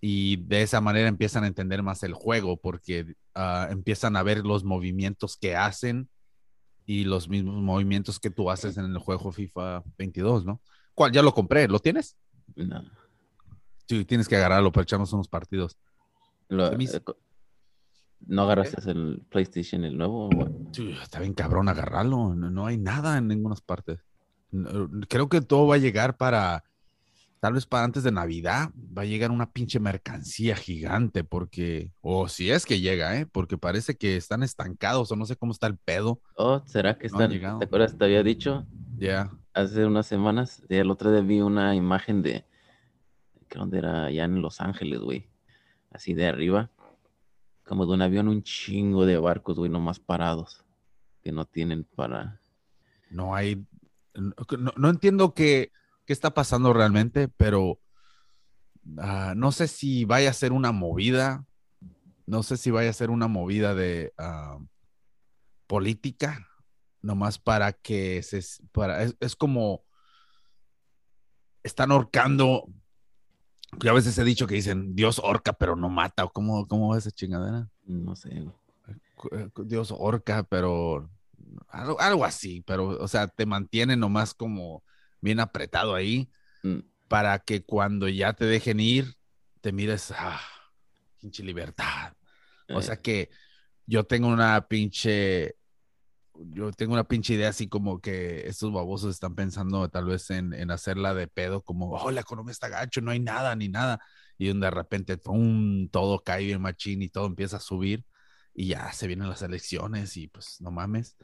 y de esa manera empiezan a entender más el juego porque ah, empiezan a ver los movimientos que hacen y los mismos movimientos que tú haces en el juego FIFA 22, ¿no? ¿Cuál? Ya lo compré, ¿lo tienes? No. Sí, tienes que agarrarlo para echarnos unos partidos. Lo- Eh, ¿No agarraste el PlayStation el nuevo? Sí, está bien cabrón agarrarlo. No, no hay nada en ninguna parte. No, Creo que todo va a llegar para, tal vez para antes de Navidad, va a llegar una pinche mercancía gigante porque, o si es que llega, ¿eh? Porque parece que están estancados o no sé cómo está el pedo. Oh, ¿será que No están? ¿Te acuerdas? Te había dicho Ya. hace unas semanas. y El otro día vi una imagen de. ¿Qué dónde era? Allá en Los Ángeles, güey. Así de arriba. Como de un avión, un chingo de barcos, güey, nomás parados. Que no tienen para. No hay, no, no entiendo qué, qué está pasando realmente, pero ah, no sé si vaya a ser una movida, no sé si vaya a ser una movida de ah, política, nomás para que se, es, es como, están ahorcando, yo a veces he dicho que dicen, Dios horca, pero no mata, o cómo, cómo va esa chingadera? No sé, güey. eh, Dios horca, pero algo, algo así, pero, o sea, te mantiene nomás como bien apretado ahí Mm, para que cuando ya te dejen ir, te mires, ah, pinche libertad. O eh, sea que yo tengo una pinche, yo tengo una pinche idea así como que estos babosos están pensando tal vez en, en hacerla de pedo, como, oh, la economía está gacho, no hay nada ni nada. Y de repente, pum, todo cae bien machín y todo empieza a subir y ya se vienen las elecciones y pues no mames,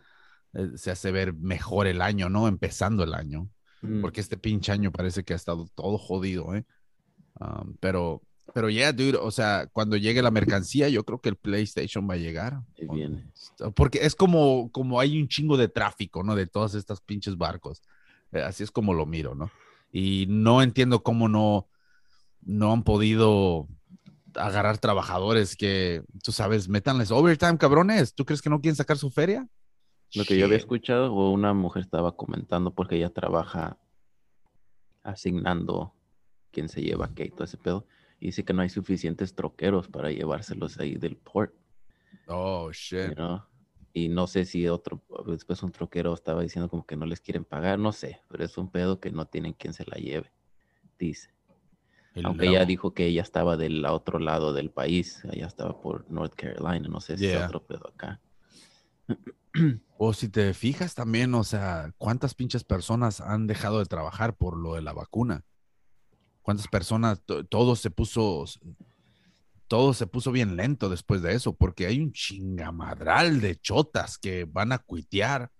eh, se hace ver mejor el año, ¿no? Empezando el año mm, porque este pinche año parece que ha estado todo jodido, ¿eh? Um, pero, pero ya, yeah, dude, o sea, cuando llegue la mercancía, yo creo que el PlayStation va a llegar. viene. Porque es como, como hay un chingo de tráfico, ¿no? De todas estas pinches barcos. Eh, Así es como lo miro, ¿no? Y no entiendo cómo no, no han podido agarrar trabajadores que, tú sabes, métanles overtime, cabrones. ¿Tú crees que no quieren sacar su feria? Lo que yo había escuchado, o una mujer estaba comentando porque ella trabaja asignando quién se lleva qué y todo ese pedo. Y dice que no hay suficientes troqueros para llevárselos ahí del port. Oh, shit. you know. Y no sé si otro, después un troquero estaba diciendo como que no les quieren pagar, no sé, pero es un pedo que no tienen quien se la lleve, dice. Aunque ella dijo que ella estaba del otro lado del país, ella estaba por North Carolina, no sé si es Yeah. otro pedo acá. O si te fijas también, o sea, ¿cuántas pinches personas han dejado de trabajar por lo de la vacuna? ¿Cuántas personas, to- todo se puso, todo se puso bien lento después de eso? Porque hay un chingamadral de chotas que van a cuitear.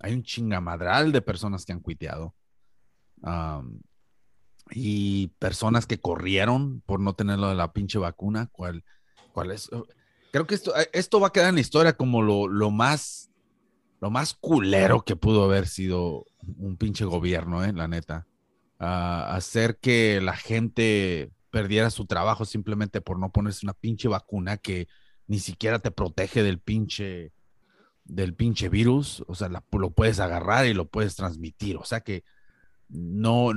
Hay un chingamadral de personas que han cuiteado. Am, y personas que corrieron por no tener lo de la pinche vacuna. ¿Cuál, cuál es? Creo que esto, eh, esto va a quedar en la historia como lo, lo más lo más culero que pudo haber sido un pinche gobierno, eh, la neta. Ah, hacer que la gente perdiera su trabajo simplemente por no ponerse una pinche vacuna que ni siquiera te protege del pinche del pinche virus, o sea, lo puedes agarrar y lo puedes transmitir, o sea que no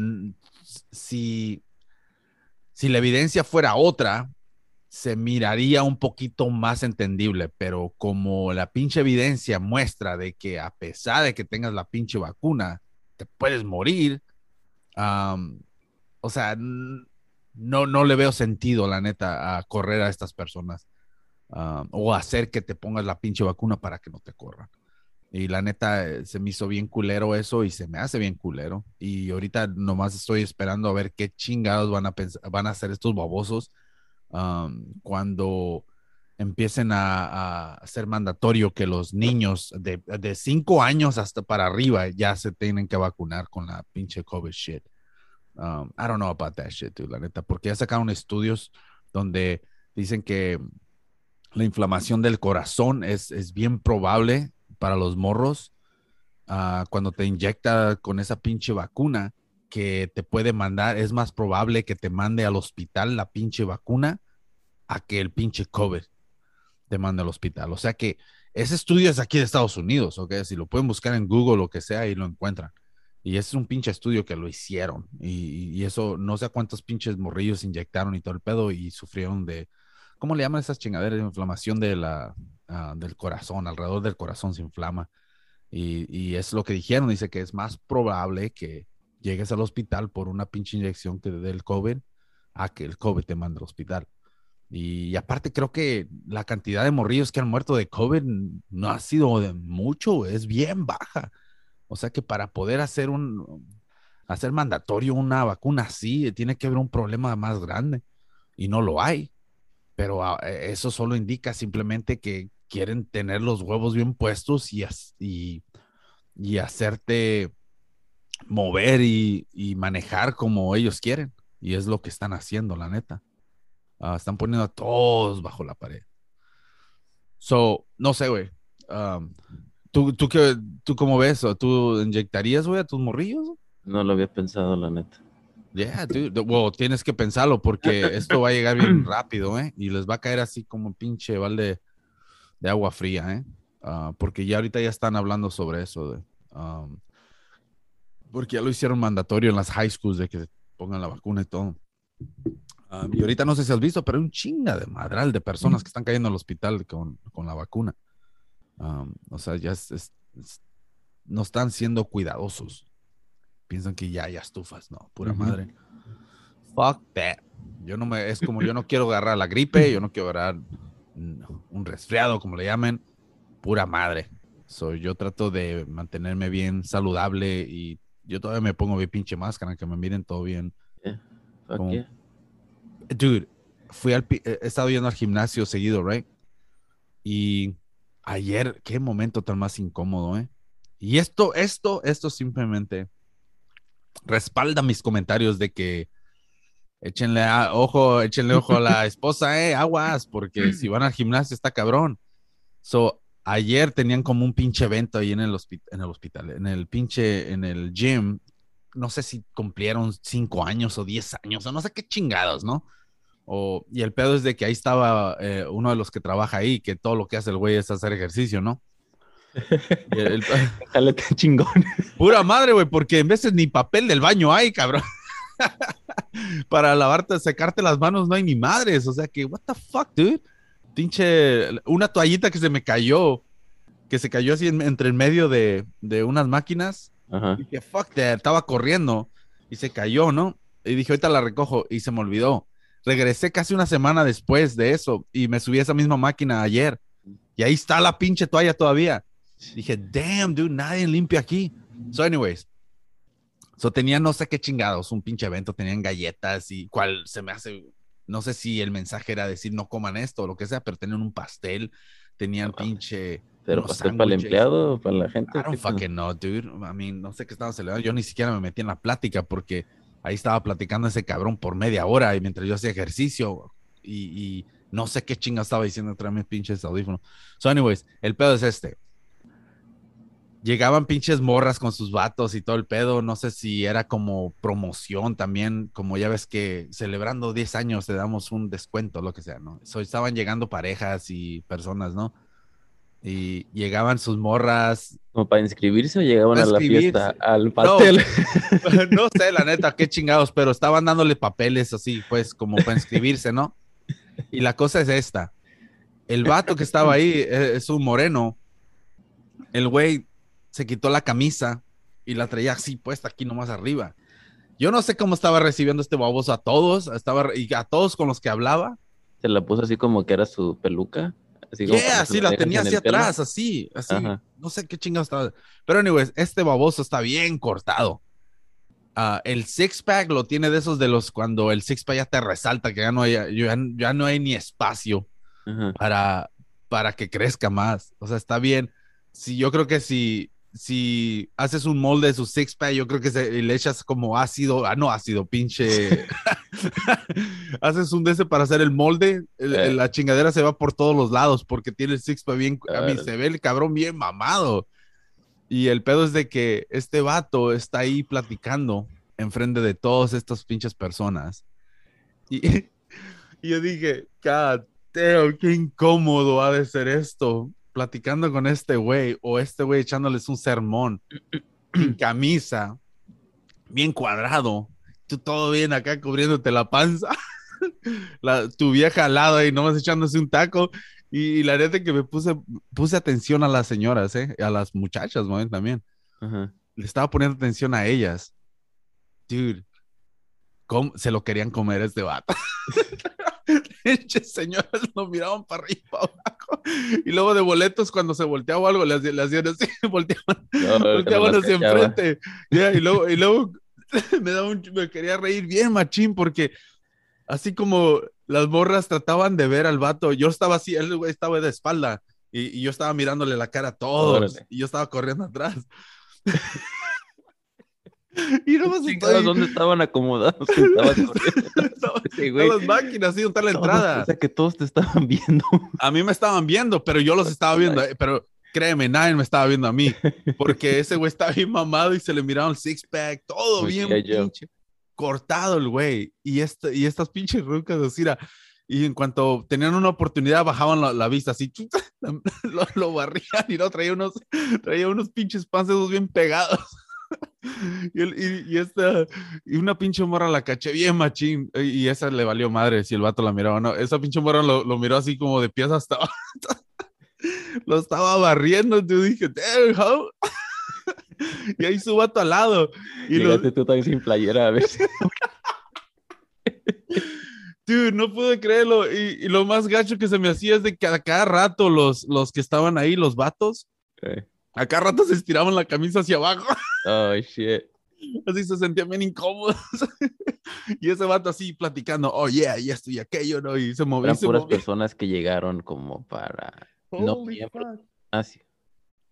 si si la evidencia fuera otra, se miraría un poquito más entendible, pero como la pinche evidencia muestra de que a pesar de que tengas la pinche vacuna, te puedes morir, o sea, no, no le veo sentido, la neta, a correr a estas personas o hacer que te pongas la pinche vacuna para que no te corran. Y la neta, eh, se me hizo bien culero eso y se me hace bien culero. Y ahorita nomás estoy esperando a ver qué chingados van a, pens- van a hacer estos babosos cuando empiecen a, a ser mandatorio que los niños de, de cinco años hasta para arriba ya se tienen que vacunar con la pinche COVID shit. Um, I don't know about that shit, dude, la neta, porque ya sacaron estudios donde dicen que la inflamación del corazón es, es bien probable para los morros ah, cuando te inyecta con esa pinche vacuna que te puede mandar, es más probable que te mande al hospital la pinche vacuna a que el pinche COVID te mande al hospital. O sea que ese estudio es aquí de Estados Unidos, ¿ok? Si lo pueden buscar en Google lo que sea y lo encuentran. Y es un pinche estudio que lo hicieron. Y, eso, no sé cuántos pinches morrillos inyectaron y todo el pedo y sufrieron de, ¿cómo le llaman esas chingaderas? Inflamación de la, ah, del corazón, alrededor del corazón se inflama. Y, y es lo que dijeron, dice que es más probable que llegues al hospital por una pinche inyección que del COVID a que el COVID te mande al hospital. Y, aparte creo que la cantidad de morrillos que han muerto de COVID no ha sido de mucho, es bien baja. O sea que para poder hacer un hacer mandatorio una vacuna así, tiene que haber un problema más grande y no lo hay. Pero ah, eh, eso solo indica simplemente que quieren tener los huevos bien puestos y, y, y hacerte mover y, y manejar como ellos quieren. Y es lo que están haciendo, la neta. Ah, están poniendo a todos bajo la pared. So, no sé, güey. Um, ¿tú, tú, qué, ¿Tú cómo ves? ¿O ¿Tú inyectarías, güey, a tus morrillos? No lo había pensado, la neta. Yeah, dude. Well, tienes que pensarlo porque esto va a llegar bien rápido, ¿eh? Y les va a caer así como un pinche balde de agua fría, ¿eh? Ah, porque ya ahorita ya están hablando sobre eso. de, um, porque ya lo hicieron mandatorio en las high schools de que pongan la vacuna y todo. Um, y ahorita no sé si has visto, pero hay un chinga de madral de personas que están cayendo al hospital con, con la vacuna. Um, o sea, ya es- es- es- no están siendo cuidadosos. Piensan que ya, ya estufas, no, pura madre. Fuck that. Yo no me, es como yo no quiero agarrar la gripe, yo no quiero agarrar un resfriado, como le llamen, pura madre. So, yo trato de mantenerme bien saludable y yo todavía me pongo mi pinche máscara, que me miren todo bien. Fuck Como- yeah. Dude, fui al, pi- he estado yendo al gimnasio seguido, right? Y ayer, qué momento tan más incómodo, ¿eh? Y esto, esto, esto simplemente respalda mis comentarios de que échenle a- ojo, échenle ojo a la esposa, eh, aguas, porque si van al gimnasio está cabrón. So, ayer tenían como un pinche evento ahí en el, en el hospital, en el pinche, en el gym. No sé si cumplieron cinco años o diez años, o no sé qué chingados, ¿no? O, y el pedo es de que ahí estaba eh, uno de los que trabaja ahí, que todo lo que hace el güey es hacer ejercicio, ¿no? El- el- chingón. Pura madre, güey, porque en veces ni papel del baño hay, cabrón. Para lavarte, secarte las manos no hay ni madres. O sea que, what the fuck, dude. Pinche, una toallita que se me cayó, que se cayó así en- entre el medio de, de unas máquinas. Ajá. Dije, fuck that, estaba corriendo y se cayó, ¿no? Y dije, ahorita la recojo y se me olvidó. Regresé casi una semana después de eso y me subí a esa misma máquina ayer. Y ahí está la pinche toalla todavía. Dije, damn, dude, nadie limpia aquí. So, anyways. So, tenían no sé qué chingados, un pinche evento, tenían galletas y cuál se me hace, no sé si el mensaje era decir no coman esto o lo que sea, pero tenían un pastel, tenían pinche ¿Pero para el empleado o para la gente? I don't fucking know, dude. I mean, no sé qué estaba celebrando. Yo ni siquiera me metí en la plática porque ahí estaba platicando ese cabrón por media hora y mientras yo hacía ejercicio y, y no sé qué chinga estaba diciendo entre mis pinches audífonos. So, anyways, el pedo es este. Llegaban pinches morras con sus vatos y todo el pedo. No sé si era como promoción también, como ya ves que celebrando 10 años te damos un descuento, lo que sea, ¿no? So, estaban llegando parejas y personas, ¿no? Y llegaban sus morras, ¿Como para inscribirse o llegaban a la fiesta al pastel? no sé, la neta, qué chingados, pero estaban dándole papeles así, pues, como para inscribirse, ¿no? Y la cosa es esta. El vato que estaba ahí eh, es un moreno. El güey se quitó la camisa y la traía así puesta aquí nomás arriba. Yo no sé cómo estaba recibiendo este baboso a todos, estaba y a todos con los que hablaba. Se la puso así como que era su peluca. Así como Yeah, así la tenía en hacia pelo. atrás, así, así. Ajá. No sé qué chingados estaba. Pero, anyways, este baboso está bien cortado. Ah, el six pack lo tiene de esos de los cuando el six pack ya te resalta, que ya no hay, ya, ya no hay ni espacio Ajá. para, para que crezca más. O sea, está bien. Si yo creo que si, si haces un molde de su six pack, yo creo que se, le echas como ácido, ah, no ácido, pinche. haces un ese para hacer el molde, el- Eh. la chingadera se va por todos los lados porque tiene el six pack bien, a mí Claro. se ve el cabrón bien mamado. Y el pedo es de que este vato está ahí platicando enfrente de todas estas pinches personas. Y, y yo dije, God damn, qué incómodo ha de ser esto. Platicando con este güey o este güey echándoles un sermón sin camisa, bien cuadrado. Tú todo bien acá cubriéndote la panza. La- tu vieja al lado ahí nomás echándose un taco. Y, la neta que me puse, puse atención a las señoras, ¿eh? A las muchachas. También. Ajá. Le estaba poniendo atención a ellas. Dude, ¿cómo se lo querían comer este vato? Señoras lo miraban para arriba y para abajo. Y luego de boletos, cuando se volteaba o algo, le hacían, le hacían así, volteaban, No, volteaban las hacia enfrente. Ya, y luego, y luego me, daba un- me quería reír bien, machín, porque así como las morras trataban de ver al vato, yo estaba así, él estaba de espalda. Y, y yo estaba mirándole la cara a todos. Órale. Y yo estaba corriendo atrás. y nomás Chingados, estoy... ¿Dónde estaban acomodados? Corriendo. Estaba- Sí, las máquinas, así, donde está la Todos, entrada. O sea, que todos te estaban viendo. A mí me estaban viendo, pero yo los estaba viendo. eh, Pero créeme, nadie me estaba viendo a mí. Porque ese güey estaba bien mamado y se le miraba el six pack, todo Muy bien pinche cortado el güey. Y, este, y estas pinches rucas, así era. Y en cuanto tenían una oportunidad, bajaban la, la vista así, lo, lo barrían y no traía unos, traía unos pinches esos bien pegados. Y, y, y esta, y una pinche morra la caché bien machín, y esa le valió madre si el vato la miraba o no. Esa pinche morra lo, lo miró así como de pies hasta. Lo estaba barriendo, yo dije, damn, how? Y ahí su vato al lado. Y lo, tú también sin playera a ver si... Dude, no pude creerlo. Y, y lo más gacho que se me hacía es de que a cada rato los, los que estaban ahí, los vatos, a cada rato se estiraban la camisa hacia abajo. Oh, shit. Así se sentían bien incómodos. y ese vato así platicando, oh yeah, y esto y aquello, ¿no? Y se movía. Eran puras personas que llegaron como para... no miembros.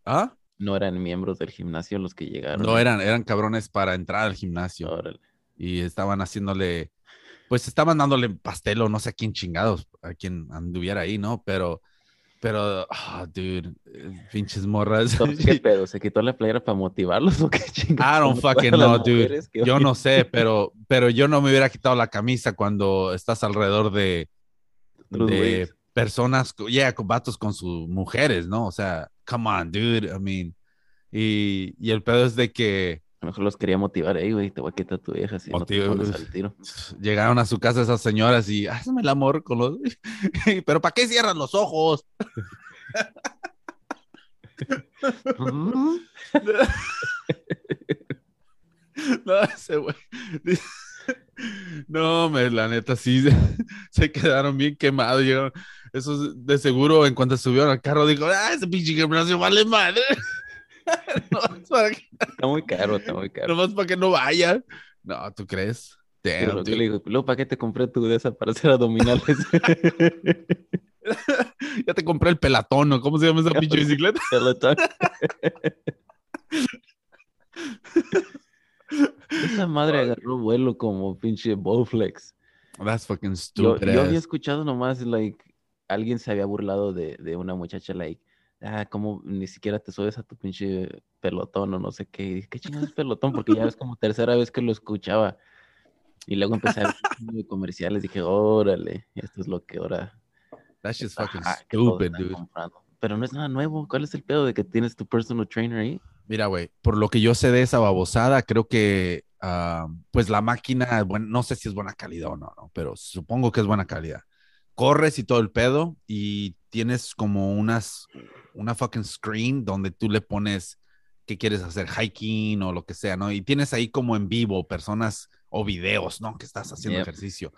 Ah. No eran miembros del gimnasio los que llegaron. No, eran, eran cabrones para entrar al gimnasio. Órale. y estaban haciéndole, pues estaban dándole pastel o no sé a quién chingados, a quien anduviera ahí, ¿no? Pero, pero, ah, dude, eh, pinches morras. Entonces, ¿Qué pedo? ¿Se quitó la playera para motivarlos o qué chingados? I don't fucking know, dude. Yo no sé, pero, pero yo no me hubiera quitado la camisa cuando estás alrededor de. Personas, co- yeah, con vatos con sus mujeres, ¿no? O sea, come on, dude, I mean, y, y el pedo es de que lo mejor los quería motivar, hey, güey, te voy a quitar a tu vieja si no te al tiro. Llegaron a su casa esas señoras y hazme el amor con los. Pero ¿para qué cierran los ojos? No, ese güey. No, me, la neta, sí, se, quedaron bien quemados. Llegaron, esos de seguro, en cuanto subieron al carro, dijo, ah, ese pinche gimnasio vale madre. no, para que- Está muy caro, está muy caro. nomás para que no vaya. No, ¿tú crees? Damn, que le digo, luego, ¿para qué te compré tu de esa para hacer abdominales? Ya te compré el pelatón, ¿no? ¿Cómo se llama esa pinche bicicleta? Peloton. Esa madre agarró vuelo como pinche Bowflex. That's fucking Yo, stupid. yo había ass. escuchado nomás, like, alguien se había burlado de, de una muchacha, like, ah, como ni siquiera te subes a tu pinche pelotón o no sé qué. Y dije, ¿qué chingados es pelotón? Porque ya es como tercera vez que lo escuchaba. Y luego empecé a ver de comerciales. Dije, órale, esto es lo que ahora. That's just fucking todos stupid, dude. comprando. Pero no es nada nuevo. ¿Cuál es el pedo de que tienes tu personal trainer ahí? Mira, güey, por lo que yo sé de esa babosada, creo que, ah, pues la máquina, bueno, no sé si es buena calidad o no, ¿no? Pero supongo que es buena calidad. Corres y todo el pedo y tienes como unas, una fucking screen donde tú le pones que quieres hacer hiking o lo que sea, ¿no? Y tienes ahí como en vivo personas o videos, ¿no? Que estás haciendo Yep. ejercicio.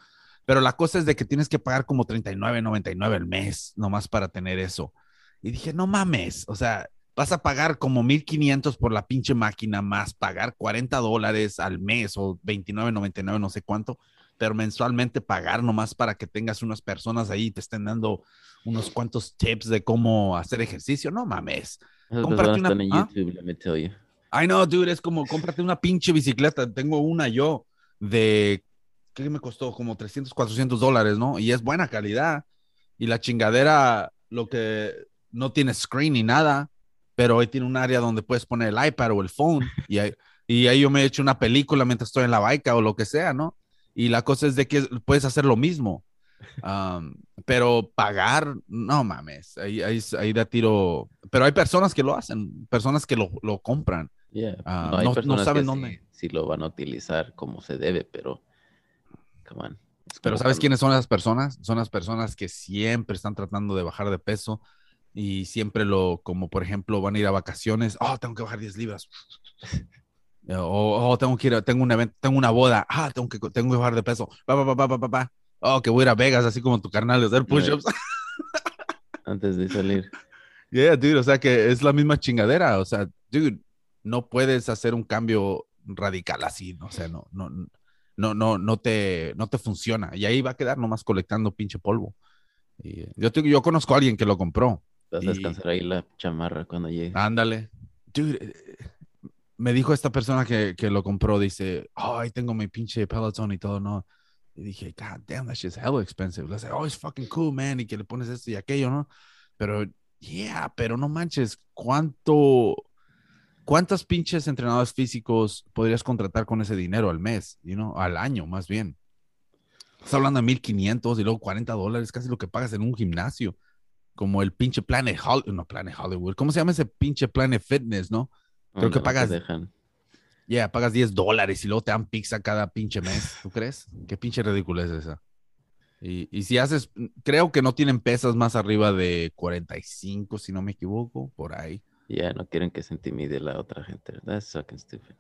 Pero la cosa es de que tienes que pagar como 39.99 el mes, nomás para tener eso. Y dije, no mames, o sea, vas a pagar como 1500 por la pinche máquina más pagar 40 dólares al mes o 29.99, no sé cuánto, pero mensualmente pagar nomás para que tengas unas personas ahí y te estén dando unos cuantos tips de cómo hacer ejercicio. No mames. Esas Cómprate una- en ¿ah? YouTube, let me tell you. Ay, no, dude, es como cómprate una pinche bicicleta. Tengo una yo de, ¿qué me costó? Como 300, 400 dólares, ¿no? Y es buena calidad. Y la chingadera, lo que no tiene screen ni nada, pero ahí tiene un área donde puedes poner el iPad o el phone. Y ahí, y ahí yo me he hecho una película mientras estoy en la bike o lo que sea, ¿no? Y la cosa es de que puedes hacer lo mismo. Um, pero pagar, no mames, ahí, ahí, ahí da tiro. Pero hay personas que lo hacen, personas que lo, lo compran. Yeah. Ah, no, hay no- no personas saben que dónde. Sí, sí lo van a utilizar como se debe, pero. Come on. Pero ¿sabes quiénes son esas personas? Son las personas que siempre están tratando de bajar de peso y siempre lo, como por ejemplo, van a ir a vacaciones. Oh, tengo que bajar 10 libras. O oh, tengo que ir, tengo un evento, tengo una boda. Ah, tengo que, tengo que bajar de peso. Pa, pa, pa, pa, pa. Oh, que voy a ir a Vegas, así como tu carnal, hacer push-ups. Antes de salir. Yeah, dude, o sea que es la misma chingadera. O sea, dude, no puedes hacer un cambio radical así, ¿no? o sea, no, no, no, no, no te, no te funciona. Y ahí va a quedar nomás colectando pinche polvo. Y, yo, te- yo conozco a alguien que lo compró. Vas Y- a descansar ahí la chamarra cuando llegue. Ándale. Dude, me dijo esta persona que, que lo compró, dice, oh, ahí tengo mi pinche Peloton y todo, ¿no? Y dije, God damn, that shit's hella expensive. Le dice, oh, it's fucking cool, man, y que le pones esto y aquello, ¿no? Pero, yeah, pero no manches, ¿cuánto, cuántas pinches entrenadores físicos podrías contratar con ese dinero al mes, you know? Al año, más bien. Estás hablando de 1500 y luego 40 dólares, casi lo que pagas en un gimnasio. Como el pinche Planet Hollywood, no Planet Hollywood, ¿cómo se llama ese pinche Planet Fitness, no? creo que no pagas- dejan. Ya, pagas 10 dólares y luego te dan pizza cada pinche mes, ¿tú crees? Qué pinche ridícula es esa. Y, y si haces, creo que no tienen pesas más arriba de 45, si no me equivoco, por ahí. Ya no quieren que se intimide la otra gente. That's fucking stupid.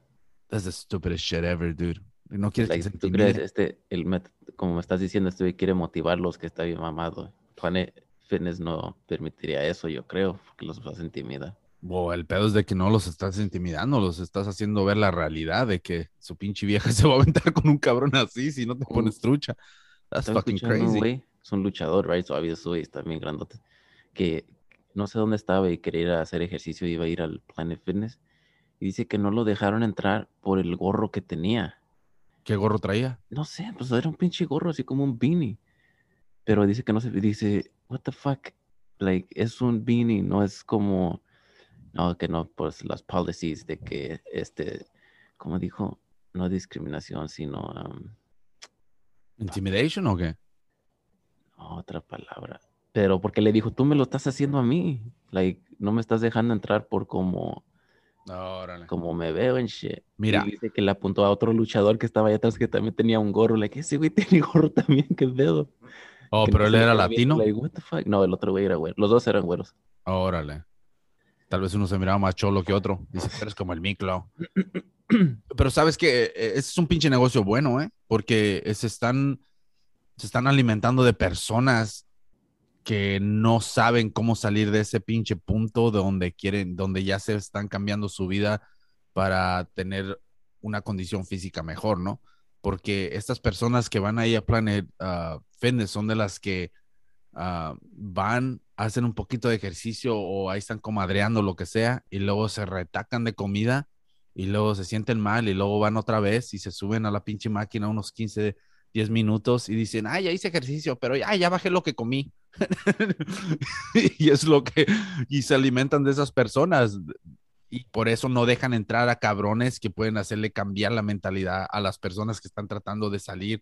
That's the stupidest shit ever, dude. No quieres Like, que se ¿Tú crees intimide. este, el como me estás diciendo, este quiere motivarlos que está bien mamado? Planet Fitness no permitiría eso, yo creo, porque los vas a intimidar. Wow, el pedo es de que no los estás intimidando, los estás haciendo ver la realidad de que su pinche vieja se va a aventar con un cabrón así si no te pones trucha. That's fucking crazy. güey, es un luchador, right? So, güey, está bien grandote. Que no sé dónde estaba y quería ir a hacer ejercicio, iba a ir al Planet Fitness. Y dice que no lo dejaron entrar por el gorro que tenía. ¿Qué gorro traía? No sé, pues era un pinche gorro, así como un beanie. Pero dice que no se, dice, what the fuck? Like, es un beanie, no es como, no, que no, pues las policies de que, este, como dijo, no discriminación, sino, um, ¿Intimidation o qué? otra palabra. Pero porque le dijo, tú me lo estás haciendo a mí. Like, no me estás dejando entrar por como Órale. como me veo en shit. Mira. Y dice que le apuntó a otro luchador que estaba allá atrás que también tenía un gorro. Le que ese güey tiene gorro también, qué pedo. Oh, Que pero no él era latino. like, what the fuck? No, el otro güey era güero. Los dos eran güeros. Órale. Tal vez uno se miraba más cholo que otro. Dice, eres como el Miklo. Pero sabes que ese es un pinche negocio bueno, ¿eh? Porque se están, se están alimentando de personas que no saben cómo salir de ese pinche punto de donde quieren, donde ya se están cambiando su vida para tener una condición física mejor, ¿no? Porque estas personas que van ahí a Planet ah, Fitness son de las que ah, van, hacen un poquito de ejercicio o ahí están comadreando lo que sea y luego se retacan de comida y luego se sienten mal y luego van otra vez y se suben a la pinche máquina unos 15, 10 minutos y dicen, ay, ya hice ejercicio, pero ya, ya bajé lo que comí. y es lo que, y se alimentan de esas personas. Y por eso no dejan entrar a cabrones que pueden hacerle cambiar la mentalidad a las personas que están tratando de salir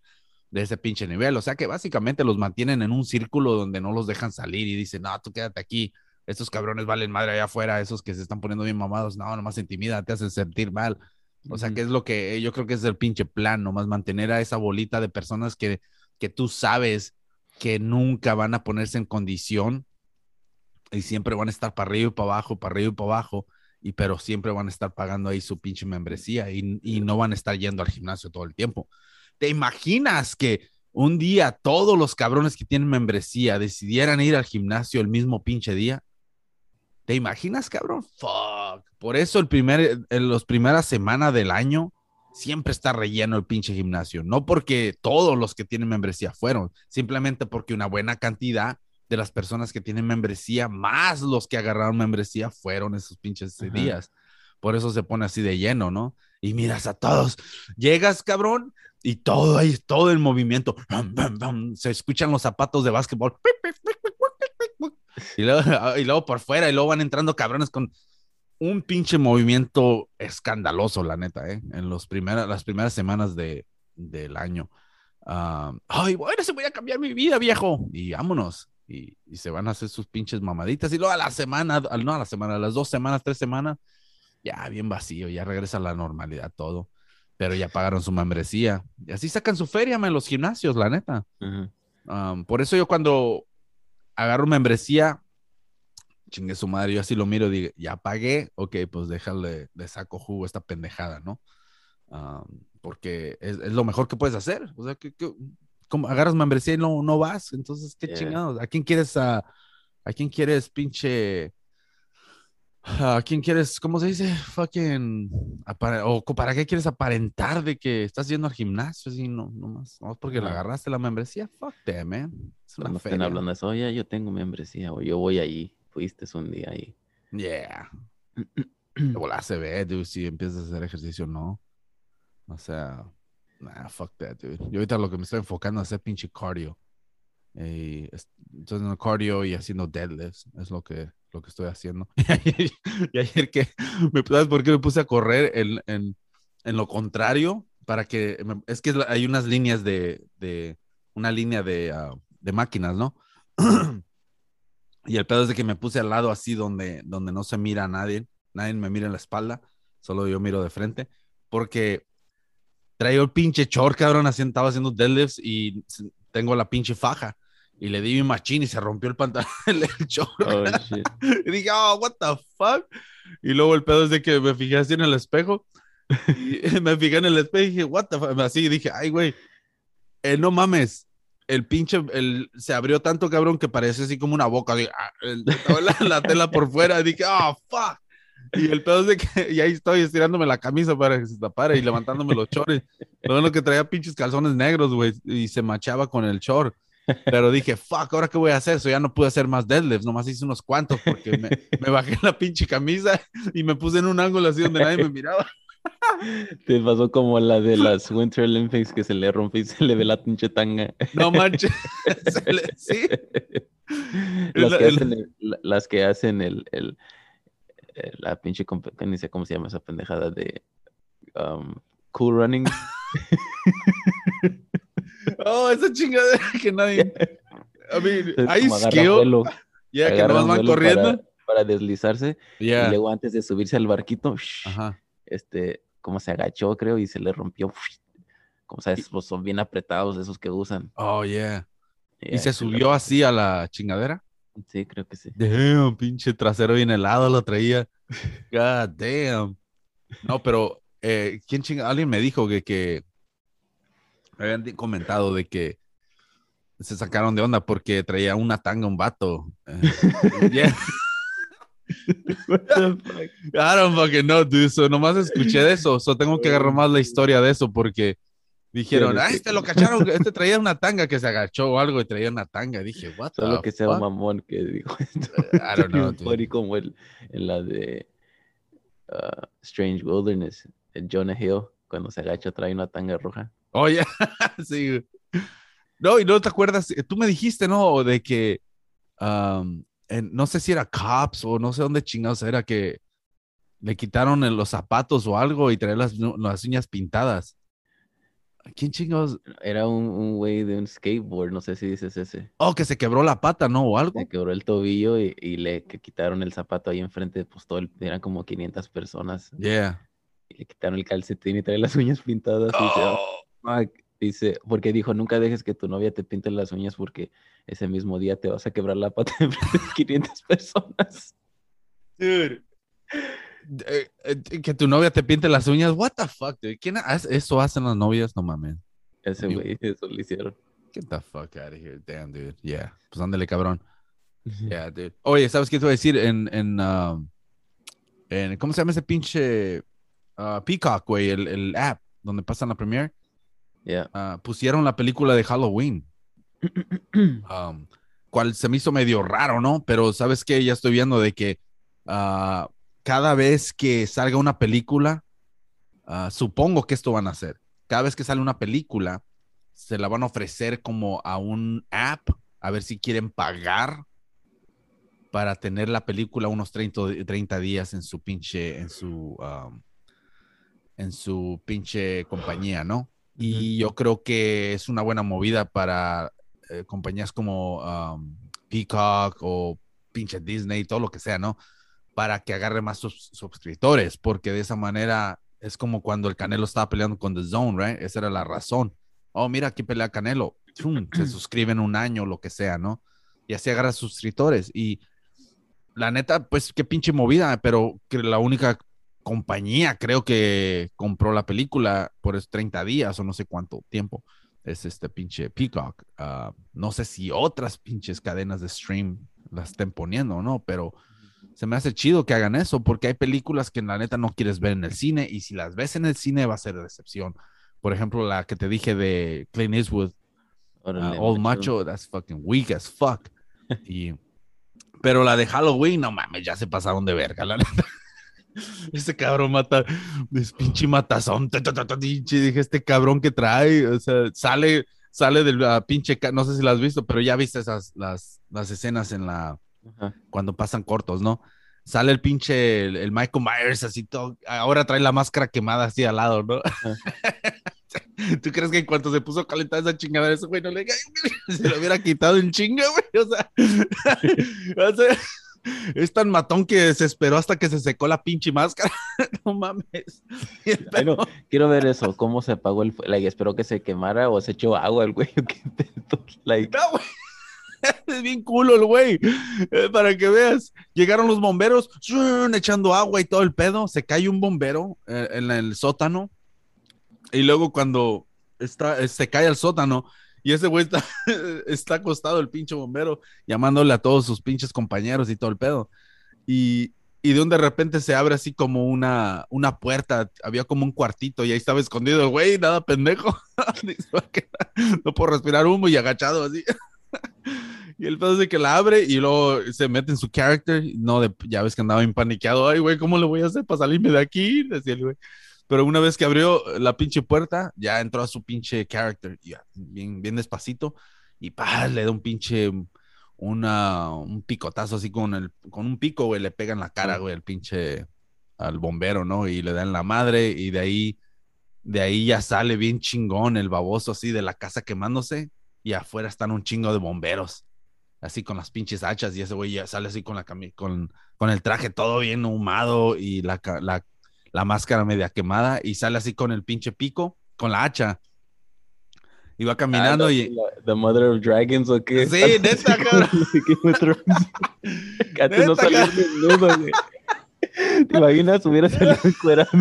de ese pinche nivel. O sea que básicamente los mantienen en un círculo donde no los dejan salir y dicen, no, tú quédate aquí. Estos cabrones valen madre allá afuera, esos que se están poniendo bien mamados, no, nomás intimida, te hacen sentir mal. O sea, que es lo que yo creo que es el pinche plan, nomás mantener a esa bolita de personas que, que tú sabes que nunca van a ponerse en condición y siempre van a estar para arriba y para abajo, para arriba y para abajo, y pero siempre van a estar pagando ahí su pinche membresía y, y no van a estar yendo al gimnasio todo el tiempo. ¿Te imaginas que un día todos los cabrones que tienen membresía decidieran ir al gimnasio el mismo pinche día? ¿Te imaginas, cabrón? Fuck. Por eso el primer, en las primeras semanas del año siempre está relleno el pinche gimnasio. No porque todos los que tienen membresía fueron, simplemente porque una buena cantidad de las personas que tienen membresía, más los que agarraron membresía, fueron esos pinches Ajá. días. Por eso se pone así de lleno, ¿no? Y miras a todos. Llegas, cabrón, y todo ahí, todo el movimiento. Se escuchan los zapatos de básquetbol. Y luego, y luego por fuera, y luego van entrando cabrones con un pinche movimiento escandaloso, la neta, ¿eh? En los primeras, las primeras semanas de, del año. Ah, Ay, bueno, se voy a cambiar mi vida, viejo. Y vámonos. Y, y se van a hacer sus pinches mamaditas. Y luego a la semana, no a la semana, a las dos semanas, tres semanas, ya bien vacío, ya regresa a la normalidad todo. Pero ya pagaron su membresía. Y así sacan su feria, en los gimnasios, la neta. Um, por eso yo cuando agarro membresía, chingue su madre, yo así lo miro, digo, ya pagué, ok, pues déjale, le saco jugo a esta pendejada, ¿no? Um, porque es, es lo mejor que puedes hacer. O sea, que, que- como agarras membresía y no, no vas, entonces, qué Yeah. chingados. ¿A quién quieres, a, a quién quieres, pinche... ¿A quién quieres, cómo se dice? Fucking. o para qué quieres aparentar de que estás yendo al gimnasio? Así, no, no más. No, porque le agarraste la membresía. Fuck them, man. Es una Cuando estén hablando de eso, oye, yo tengo membresía, o yo voy ahí, fuiste un día ahí. Yeah. De se ve, dude, si empiezas a hacer ejercicio, no. O sea, nah, fuck that, dude. Yo ahorita lo que me estoy enfocando es hacer pinche cardio. Y estoy haciendo cardio y haciendo deadlifts. Es lo que, lo que estoy haciendo. y ayer que, me, ¿sabes por qué me puse a correr en, en, en lo contrario? Para que, me- es que hay unas líneas de, de una línea de, ah, de máquinas, ¿no? y el pedo es de que me puse al lado así donde, donde no se mira a nadie. Nadie me mira en la espalda. Solo yo miro de frente. Porque traigo el pinche short, cabrón, así estaba haciendo deadlifts y tengo la pinche faja. Y le di mi machín y se rompió el pantalón, el short. Oh. Y dije, oh, what the fuck. Y luego el pedo es de que me fijé así en el espejo. Y me fijé en el espejo y dije, what the fuck. Así dije, ay, güey, eh, no mames. El pinche, el, se abrió tanto, cabrón, que parece así como una boca. Dije, ah, el- la, la tela por fuera. Dije, oh, fuck. Y el pedo es de que, y ahí estoy estirándome la camisa para que se tapara y levantándome los chores. Lo bueno que traía pinches calzones negros, güey, y se machaba con el short. Pero dije, fuck, ¿ahora qué voy a hacer? So ya no pude hacer más deadlifts, nomás hice unos cuantos porque me, me bajé la pinche camisa y me puse en un ángulo así donde nadie me miraba. Te pasó como la de las Winter Olympics que se le rompe y se le ve la pinche tanga. No manches. Le- sí. las, la- que hacen el, la- las que hacen el, el- eh, la pinche comp- que ni sé cómo se llama esa pendejada de um, cool running. Oh, esa chingadera que nadie. I mean, hay skill. Ya que nomás van corriendo. Para, para deslizarse. Y Yeah. luego antes de subirse al barquito, Ajá. este, como se agachó, creo, y se le rompió. Como sabes, pues son bien apretados esos que usan. Oh, yeah. ¿Y se subió así a la chingadera? Sí, creo que sí. Damn, pinche trasero bien helado lo traía. God damn. No, pero eh, ¿quién chinga? Alguien me dijo que, que habían di- comentado de que se sacaron de onda porque traía una tanga un vato. Eh, yeah. I don't fucking know, dude. So, nomás escuché de eso. So, tengo que agarrar más la historia de eso porque dijeron, ah, sí. este lo cacharon. Este traía una tanga que se agachó o algo y traía una tanga. Dije, what the Solo que sea un mamón que dijo esto. I don't know, dude. como el, en la de uh, Strange Wilderness, el Jonah Hill, cuando se agacha trae una tanga roja. Oye, sí. güey. No, y no te acuerdas, eh, tú me dijiste, ¿no? De que, um, en- no sé si era Cops o no sé dónde chingados era que le quitaron los zapatos o algo y traía las, las uñas pintadas. ¿A ¿Quién chingados? Era un, un güey de un skateboard, no sé si dices ese. Oh, que se quebró la pata, ¿no? O algo. Se quebró el tobillo y, y le que quitaron el zapato ahí enfrente, pues todo el- eran como 500 personas. Yeah. Y le quitaron el calcetín y trae las uñas pintadas. "Oh, fuck". Dice, porque dijo, nunca dejes que tu novia te pinte las uñas porque ese mismo día te vas a quebrar la pata enfrente de 500 personas. dude. Eh, eh, que tu novia te pinte las uñas. What the fuck, dude? ¿Quién hace eso hacen las novias? No mames. Ese güey, eso le hicieron. Get the fuck out of here. Damn, dude. Yeah. Pues ándale, cabrón. Yeah, dude. Oye, ¿sabes qué te voy a decir? En, en, um, en ¿cómo se llama ese pinche uh, Peacock, güey? El, el app donde pasan la premiere. Ya. uh, pusieron la película de Halloween. Um, cual se me hizo medio raro, ¿no? Pero ¿sabes qué? Ya estoy viendo de que uh, cada vez que salga una película, uh, supongo que esto van a hacer. Cada vez que sale una película, se la van a ofrecer como a un app, a ver si quieren pagar para tener la película unos 30, di- 30 días en su pinche, en su, um, en su pinche compañía, ¿no? Y yo creo que es una buena movida para eh, compañías como um, Peacock o pinche Disney, todo lo que sea, ¿no? Para que agarre más sus- suscriptores, porque de esa manera es como cuando el Canelo estaba peleando con The Zone, ¿right? Esa era la razón. Oh, mira, aquí pelea Canelo. Chum, se suscriben un año, lo que sea, ¿no? Y así agarra suscriptores. Y la neta, pues qué pinche movida, pero que la única compañía creo que compró la película por esos 30 días o no sé cuánto tiempo es este pinche Peacock. Ah, no sé si otras pinches cadenas de stream las estén poniendo o no, pero se me hace chido que hagan eso porque hay películas que en la neta no quieres ver en el cine y si las ves en el cine va a ser decepción. Por ejemplo, la que te dije de Clint Eastwood, Órale, Ah, Old Macho, that's fucking weak as fuck. y, pero la de Halloween, no mames, ya se pasaron de verga, la neta. Este cabrón mata, es pinche matazón. Dije, este cabrón que trae, o sea, sale, sale del ah, pinche, no sé si la has visto, pero ya viste esas, las, las escenas en la, Ajá. cuando pasan cortos, ¿no? Sale el pinche, el, el Michael Myers así todo, ahora trae la máscara quemada así al lado, ¿no? ¿Tú crees que en cuanto se puso calentada esa chingadera, ese güey no le se lo hubiera quitado en chinga, güey? O sea, o sea, es tan matón que se esperó hasta que se secó la pinche máscara. no mames. Ay, no, quiero ver eso, cómo se apagó el fuego. Like, espero que se quemara o se echó agua el güey. qué. Like, No, güey. Es bien culo el güey. Eh, para que veas. Llegaron los bomberos echando agua y todo el pedo. Se cae un bombero eh, en el sótano. Y luego cuando está, eh, se cae al sótano y ese güey está, está acostado el pinche bombero llamándole a todos sus pinches compañeros y todo el pedo. Y, y de un de repente se abre así como una, una puerta. Había como un cuartito y ahí estaba escondido el güey, nada pendejo. No puedo respirar humo y agachado así. Y el pedo es de que la abre y luego se mete en su character. No, de, ya ves que andaba impaniqueado. Ay, güey, ¿cómo le voy a hacer para salirme de aquí? Decía el güey. Pero una vez que abrió la pinche puerta, ya entró a su pinche character. Ya, bien, bien despacito. Y pa, le da un pinche. Una, un picotazo así con, el, con un pico, güey. Le pega en la cara, güey, al pinche. Al bombero, ¿no? Y le da en la madre. Y de ahí. De ahí ya sale bien chingón el baboso así de la casa quemándose. Y afuera están un chingo de bomberos así con las pinches hachas y ese güey ya sale así con la con, con el traje todo bien ahumado y la, la, la máscara media quemada y sale así con el pinche pico, con la hacha. Y va caminando Ah, y... la- The Mother of Dragons o qué. Sí, neta, cabrón. Antes no cabrón. desnudo, güey. ¿Te imaginas? Hubiera salido encuerado.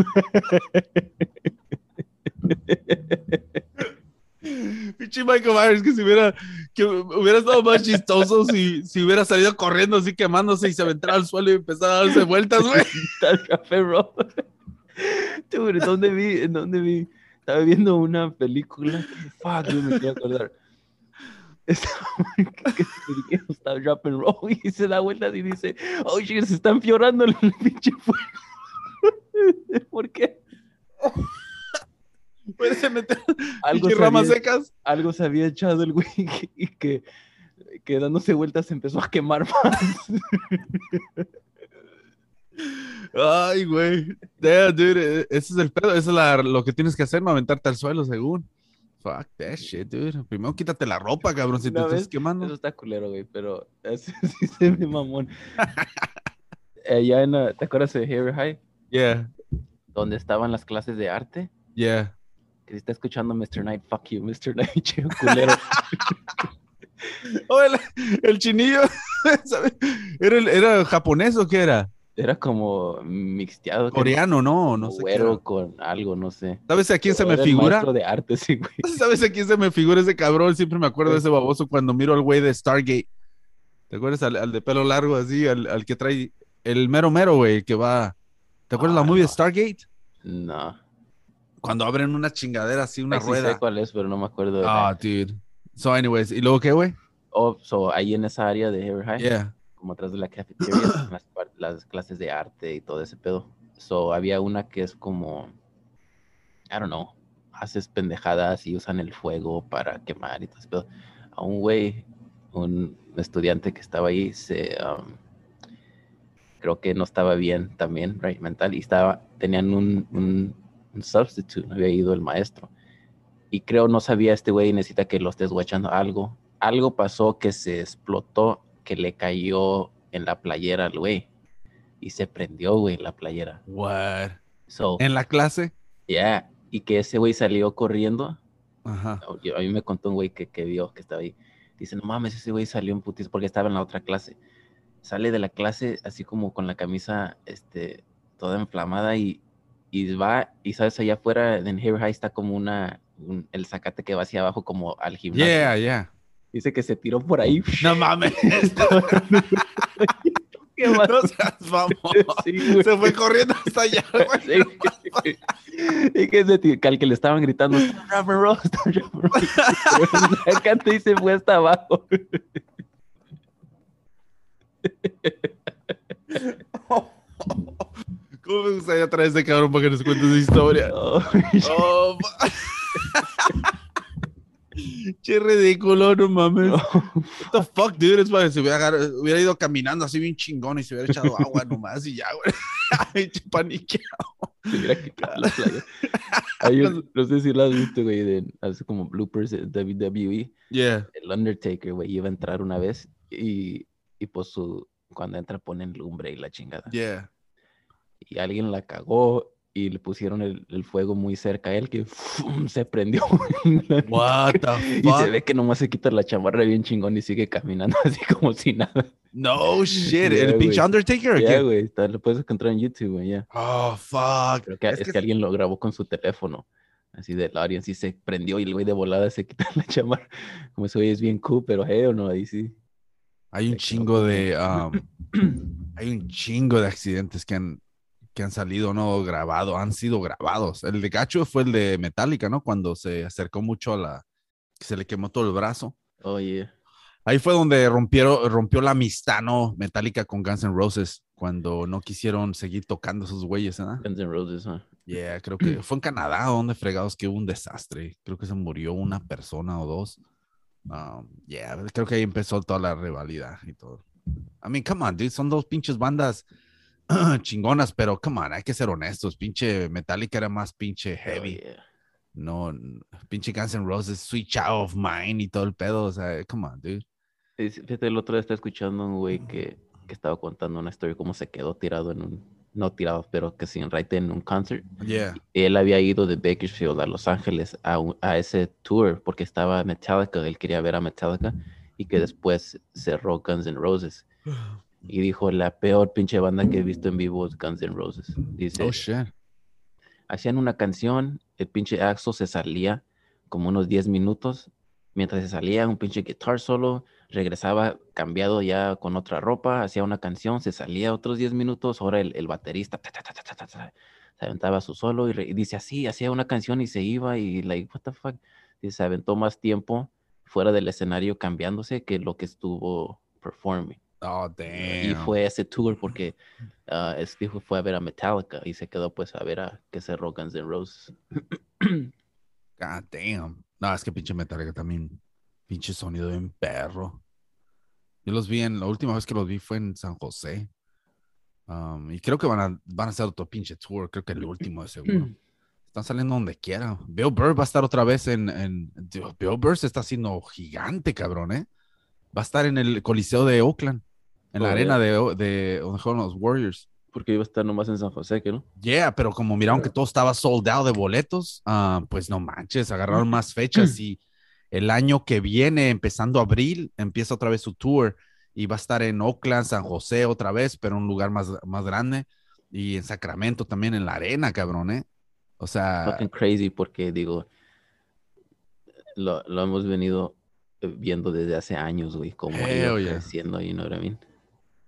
Pinche Michael Myers que si hubiera, que hubiera estado más chistoso si, si hubiera salido corriendo así quemándose y se aventara al suelo y empezaba a darse vueltas, güey. Café roll. Dude, ¿en dónde vi? ¿En dónde vi? Estaba viendo una película. Fuck, dude, me quiero acordar. Estaba está drop and roll y se da vueltas y dice, oh shit, se está empeorando el pinche fuego. ¿Por qué? Puede meter Algo se, ramas había, secas. algo se había echado el güey y que, que dándose vueltas empezó a quemar más. Ay, güey. Yeah, dude, eh, ese es el pedo. Eso es la- lo que tienes que hacer, no aventarte al suelo, según. Fuck that shit, dude. Primero quítate la ropa, cabrón, si te estás quemando. Eso está culero, güey, pero ese sí se me mamón. Allá en, la- ¿te acuerdas de Hair High? Yeah, Donde estaban las clases de arte. yeah. Que si está escuchando Mr. Knight, fuck you, Mr. Knight, chido culero. Oh, el, el chinillo, ¿sabe? ¿Era, el- ¿Era japonés o qué era? Era como mixteado. Coreano, no, no sé. güero con algo, no sé. ¿Sabes a quién se me figura? de arte, sí, güey. ¿Sabes a quién se me figura ese cabrón? Siempre me acuerdo de ese baboso cuando miro al güey de Stargate. ¿Te acuerdas al, al de pelo largo así? Al, al que trae el mero mero, güey, que va. ¿Te acuerdas Ah, la movie de no. Stargate? No. Cuando abren una chingadera así, una Ay, sí rueda. sé cuál es, pero no me acuerdo. de Ah, dude. So, anyways, ¿y luego qué, güey? Oh, so, ahí en esa área de High. Yeah. como atrás de la cafetería, las, clases de arte y todo ese pedo. So, había una que es como, I don't know, haces pendejadas y usan el fuego para quemar y todo ese pedo. A un güey, un estudiante que estaba ahí, se, um, creo que no estaba bien también, right, mental, y estaba, tenían un, un, un substitute, no había ido el maestro. Y creo no sabía este güey, necesita que lo estés guachando algo. Algo pasó que se explotó, que le cayó en la playera al güey. Y se prendió, güey, la playera. What? So, ¿En la clase? yeah. Y que ese güey salió corriendo. Ajá. Yo- a mí me contó un güey que, que vio que estaba ahí. Dice, no mames, ese güey salió en putis porque estaba en la otra clase. Sale de la clase así como con la camisa este, toda inflamada y, y va, y sabes, allá afuera en Hair High está como una, un- el zacate que va hacia abajo como al gimnasio. Yeah, yeah. Dice que se tiró por ahí. No mames. ¿Qué más? no seas mamón. Sí, güey. Se fue corriendo hasta allá, güey. Sí. Y que, se al que le estaban gritando, "Stop rock and roll, rock and roll". Y se fue hasta abajo. ¿Cómo me gustaría traer este cabrón para que nos cuente esa historia? Oh, Oh, Che ridículo, no mames. no. What the fuck, dude? Es para que se hubiera, ido caminando así bien chingón y se hubiera echado agua nomás y ya, güey. Paniqueado. Se hubiera quitado la playa. Hay un- no sé si lo has visto, güey, de, hace como bloopers de WWE. Yeah. El Undertaker, güey, iba a entrar una vez y, y pues su, cuando entra ponen lumbre y la chingada. Yeah. Y alguien la cagó y le pusieron el, el fuego muy cerca a él que ¡fum! se prendió. What the Y se fuck? ve que nomás se quita la chamarra bien chingón y sigue caminando así como si nada. No shit. Yeah, ¿El pinche. Undertaker Ya, qué? güey, lo puedes encontrar en YouTube, güey, ya. Oh, fuck. Creo que es, que... alguien lo grabó con su teléfono. Así del audio, así se prendió y el güey de volada se quita la chamarra. Como güey es bien cool, pero hey o no, ahí sí. Hay un Se chingo de. um, hay un chingo de accidentes que han, que han salido, ¿no? Grabado, han sido grabados. El de Gacho fue el de Metallica, ¿no? Cuando se acercó mucho a la. que se le quemó todo el brazo. Oye, Ahí fue donde rompieron, rompió la amistad, ¿no? Metallica con Guns N' Roses, cuando no quisieron seguir tocando esos güeyes, ¿no? Guns N' Roses, ¿no? Yeah, creo que fue en Canadá, donde fregados que hubo un desastre. Creo que se murió una persona o dos. Um, yeah, creo que ahí empezó toda la rivalidad y todo. I mean, come on, dude, son dos pinches bandas chingonas, pero come on, hay que ser honestos. Pinche Metallica era más pinche heavy. Oh, yeah. No, pinche Guns N' Roses, Sweet Child of Mine y todo el pedo. O sea, come on, dude. Fíjate, el otro día estaba escuchando un güey que, que estaba contando una historia, cómo se quedó tirado en un, no tirado, pero que sin right en un concert. Yeah. Él había ido de Bakersfield a Los Ángeles a, un- a ese tour porque estaba Metallica, él quería ver a Metallica y que después cerró Guns N' Roses. Y dijo, la peor pinche banda que he visto en vivo es Guns N' Roses. Dice, Oh shit. hacían una canción, el pinche Axel se salía como unos 10 minutos. Mientras se salía, un pinche guitar solo, regresaba cambiado ya con otra ropa, hacía una canción, se salía otros 10 minutos, ahora el, el baterista ta, ta, ta, se aventaba su solo y, re- y dice así, hacía una canción y se iba y like, what the fuck. Dice, se aventó más tiempo fuera del escenario cambiándose que lo que estuvo performing. Oh damn. Y fue ese tour porque ah, es- dijo fue a ver a Metallica y se quedó pues a ver a que cerró Guns N' Roses. God damn. No, es que pinche Metallica también. Pinche sonido bien perro. Yo los vi en, la última vez que los vi fue en San José. Um, y creo que van a, van a hacer otro pinche tour. Creo que el último de seguro. Están saliendo donde quiera. Bill Burr va a estar otra vez en. en Bill Burr se está haciendo gigante, cabrón, ¿eh? Va a estar en el Coliseo de Oakland. En la Oh, arena de, de donde juegan los Warriors. Porque iba a estar nomás en San José, que no? Yeah, pero como miraron que todo estaba sold out de boletos, ah, pues no manches, agarraron más fechas y el año que viene, empezando abril, empieza otra vez su tour y va a estar en Oakland, San José otra vez, pero en un lugar más, más grande y en Sacramento también en la arena, cabrón, ¿eh? O sea, Fucking crazy porque digo, lo, lo hemos venido viendo desde hace años, güey, como ha ido Hell yeah. creciendo, you know what I mean?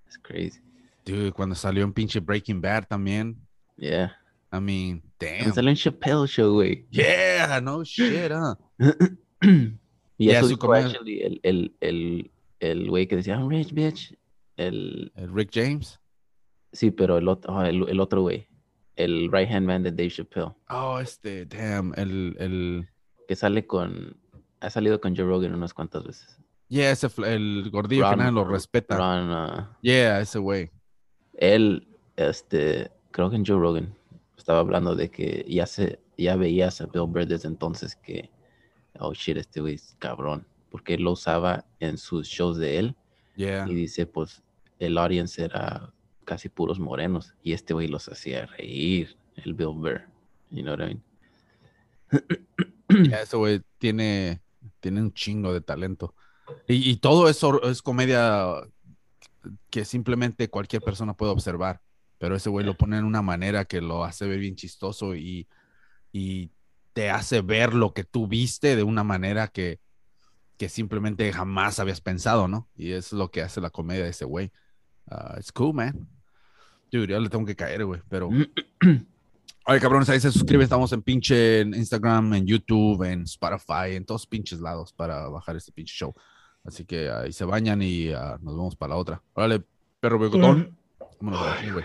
It's crazy. dude, cuando salió un pinche Breaking Bad también, Yeah. I mean, Me damn. salió en Chappelle Show, güey. Yeah, no shit, huh? y Yeah, eso su actually el, el, el, el güey que decía, I'm rich, bitch. El, El Rick James. sí, pero el otro, ah, el, el otro güey. El right hand man de Dave Chappelle. Oh, este, damn, el, el, Que sale con, ha salido con Joe Rogan unas cuantas veces. yeah, ese, el gordillo que Ron- nadie lo respeta. Ron, ah, Yeah, ese güey. él, este, creo que en Joe Rogan estaba hablando de que ya se, ya veías a Bill Burr desde entonces que, oh shit, este güey es cabrón, porque él lo usaba en sus shows de él Yeah. y dice, pues, el audience era casi puros morenos y este güey los hacía reír, el Bill Burr, you know what I mean? Ya, ese güey tiene, tiene un chingo de talento. Y, y todo eso es comedia que simplemente cualquier persona puede observar. Pero ese güey lo pone en una manera que lo hace ver bien chistoso y, y te hace ver lo que tú viste de una manera que, que simplemente jamás habías pensado, ¿no? Y es lo que hace la comedia de ese güey. Ah, it's cool, man. Dude, ya le tengo que caer, güey, pero... Oye, cabrones, ahí se suscribe. Estamos en pinche en Instagram, en YouTube, en Spotify, en todos pinches lados para bajar este pinche show. Así que ahí se bañan y ah, nos vamos para la otra. Órale, perro bigotón. Vámonos, güey.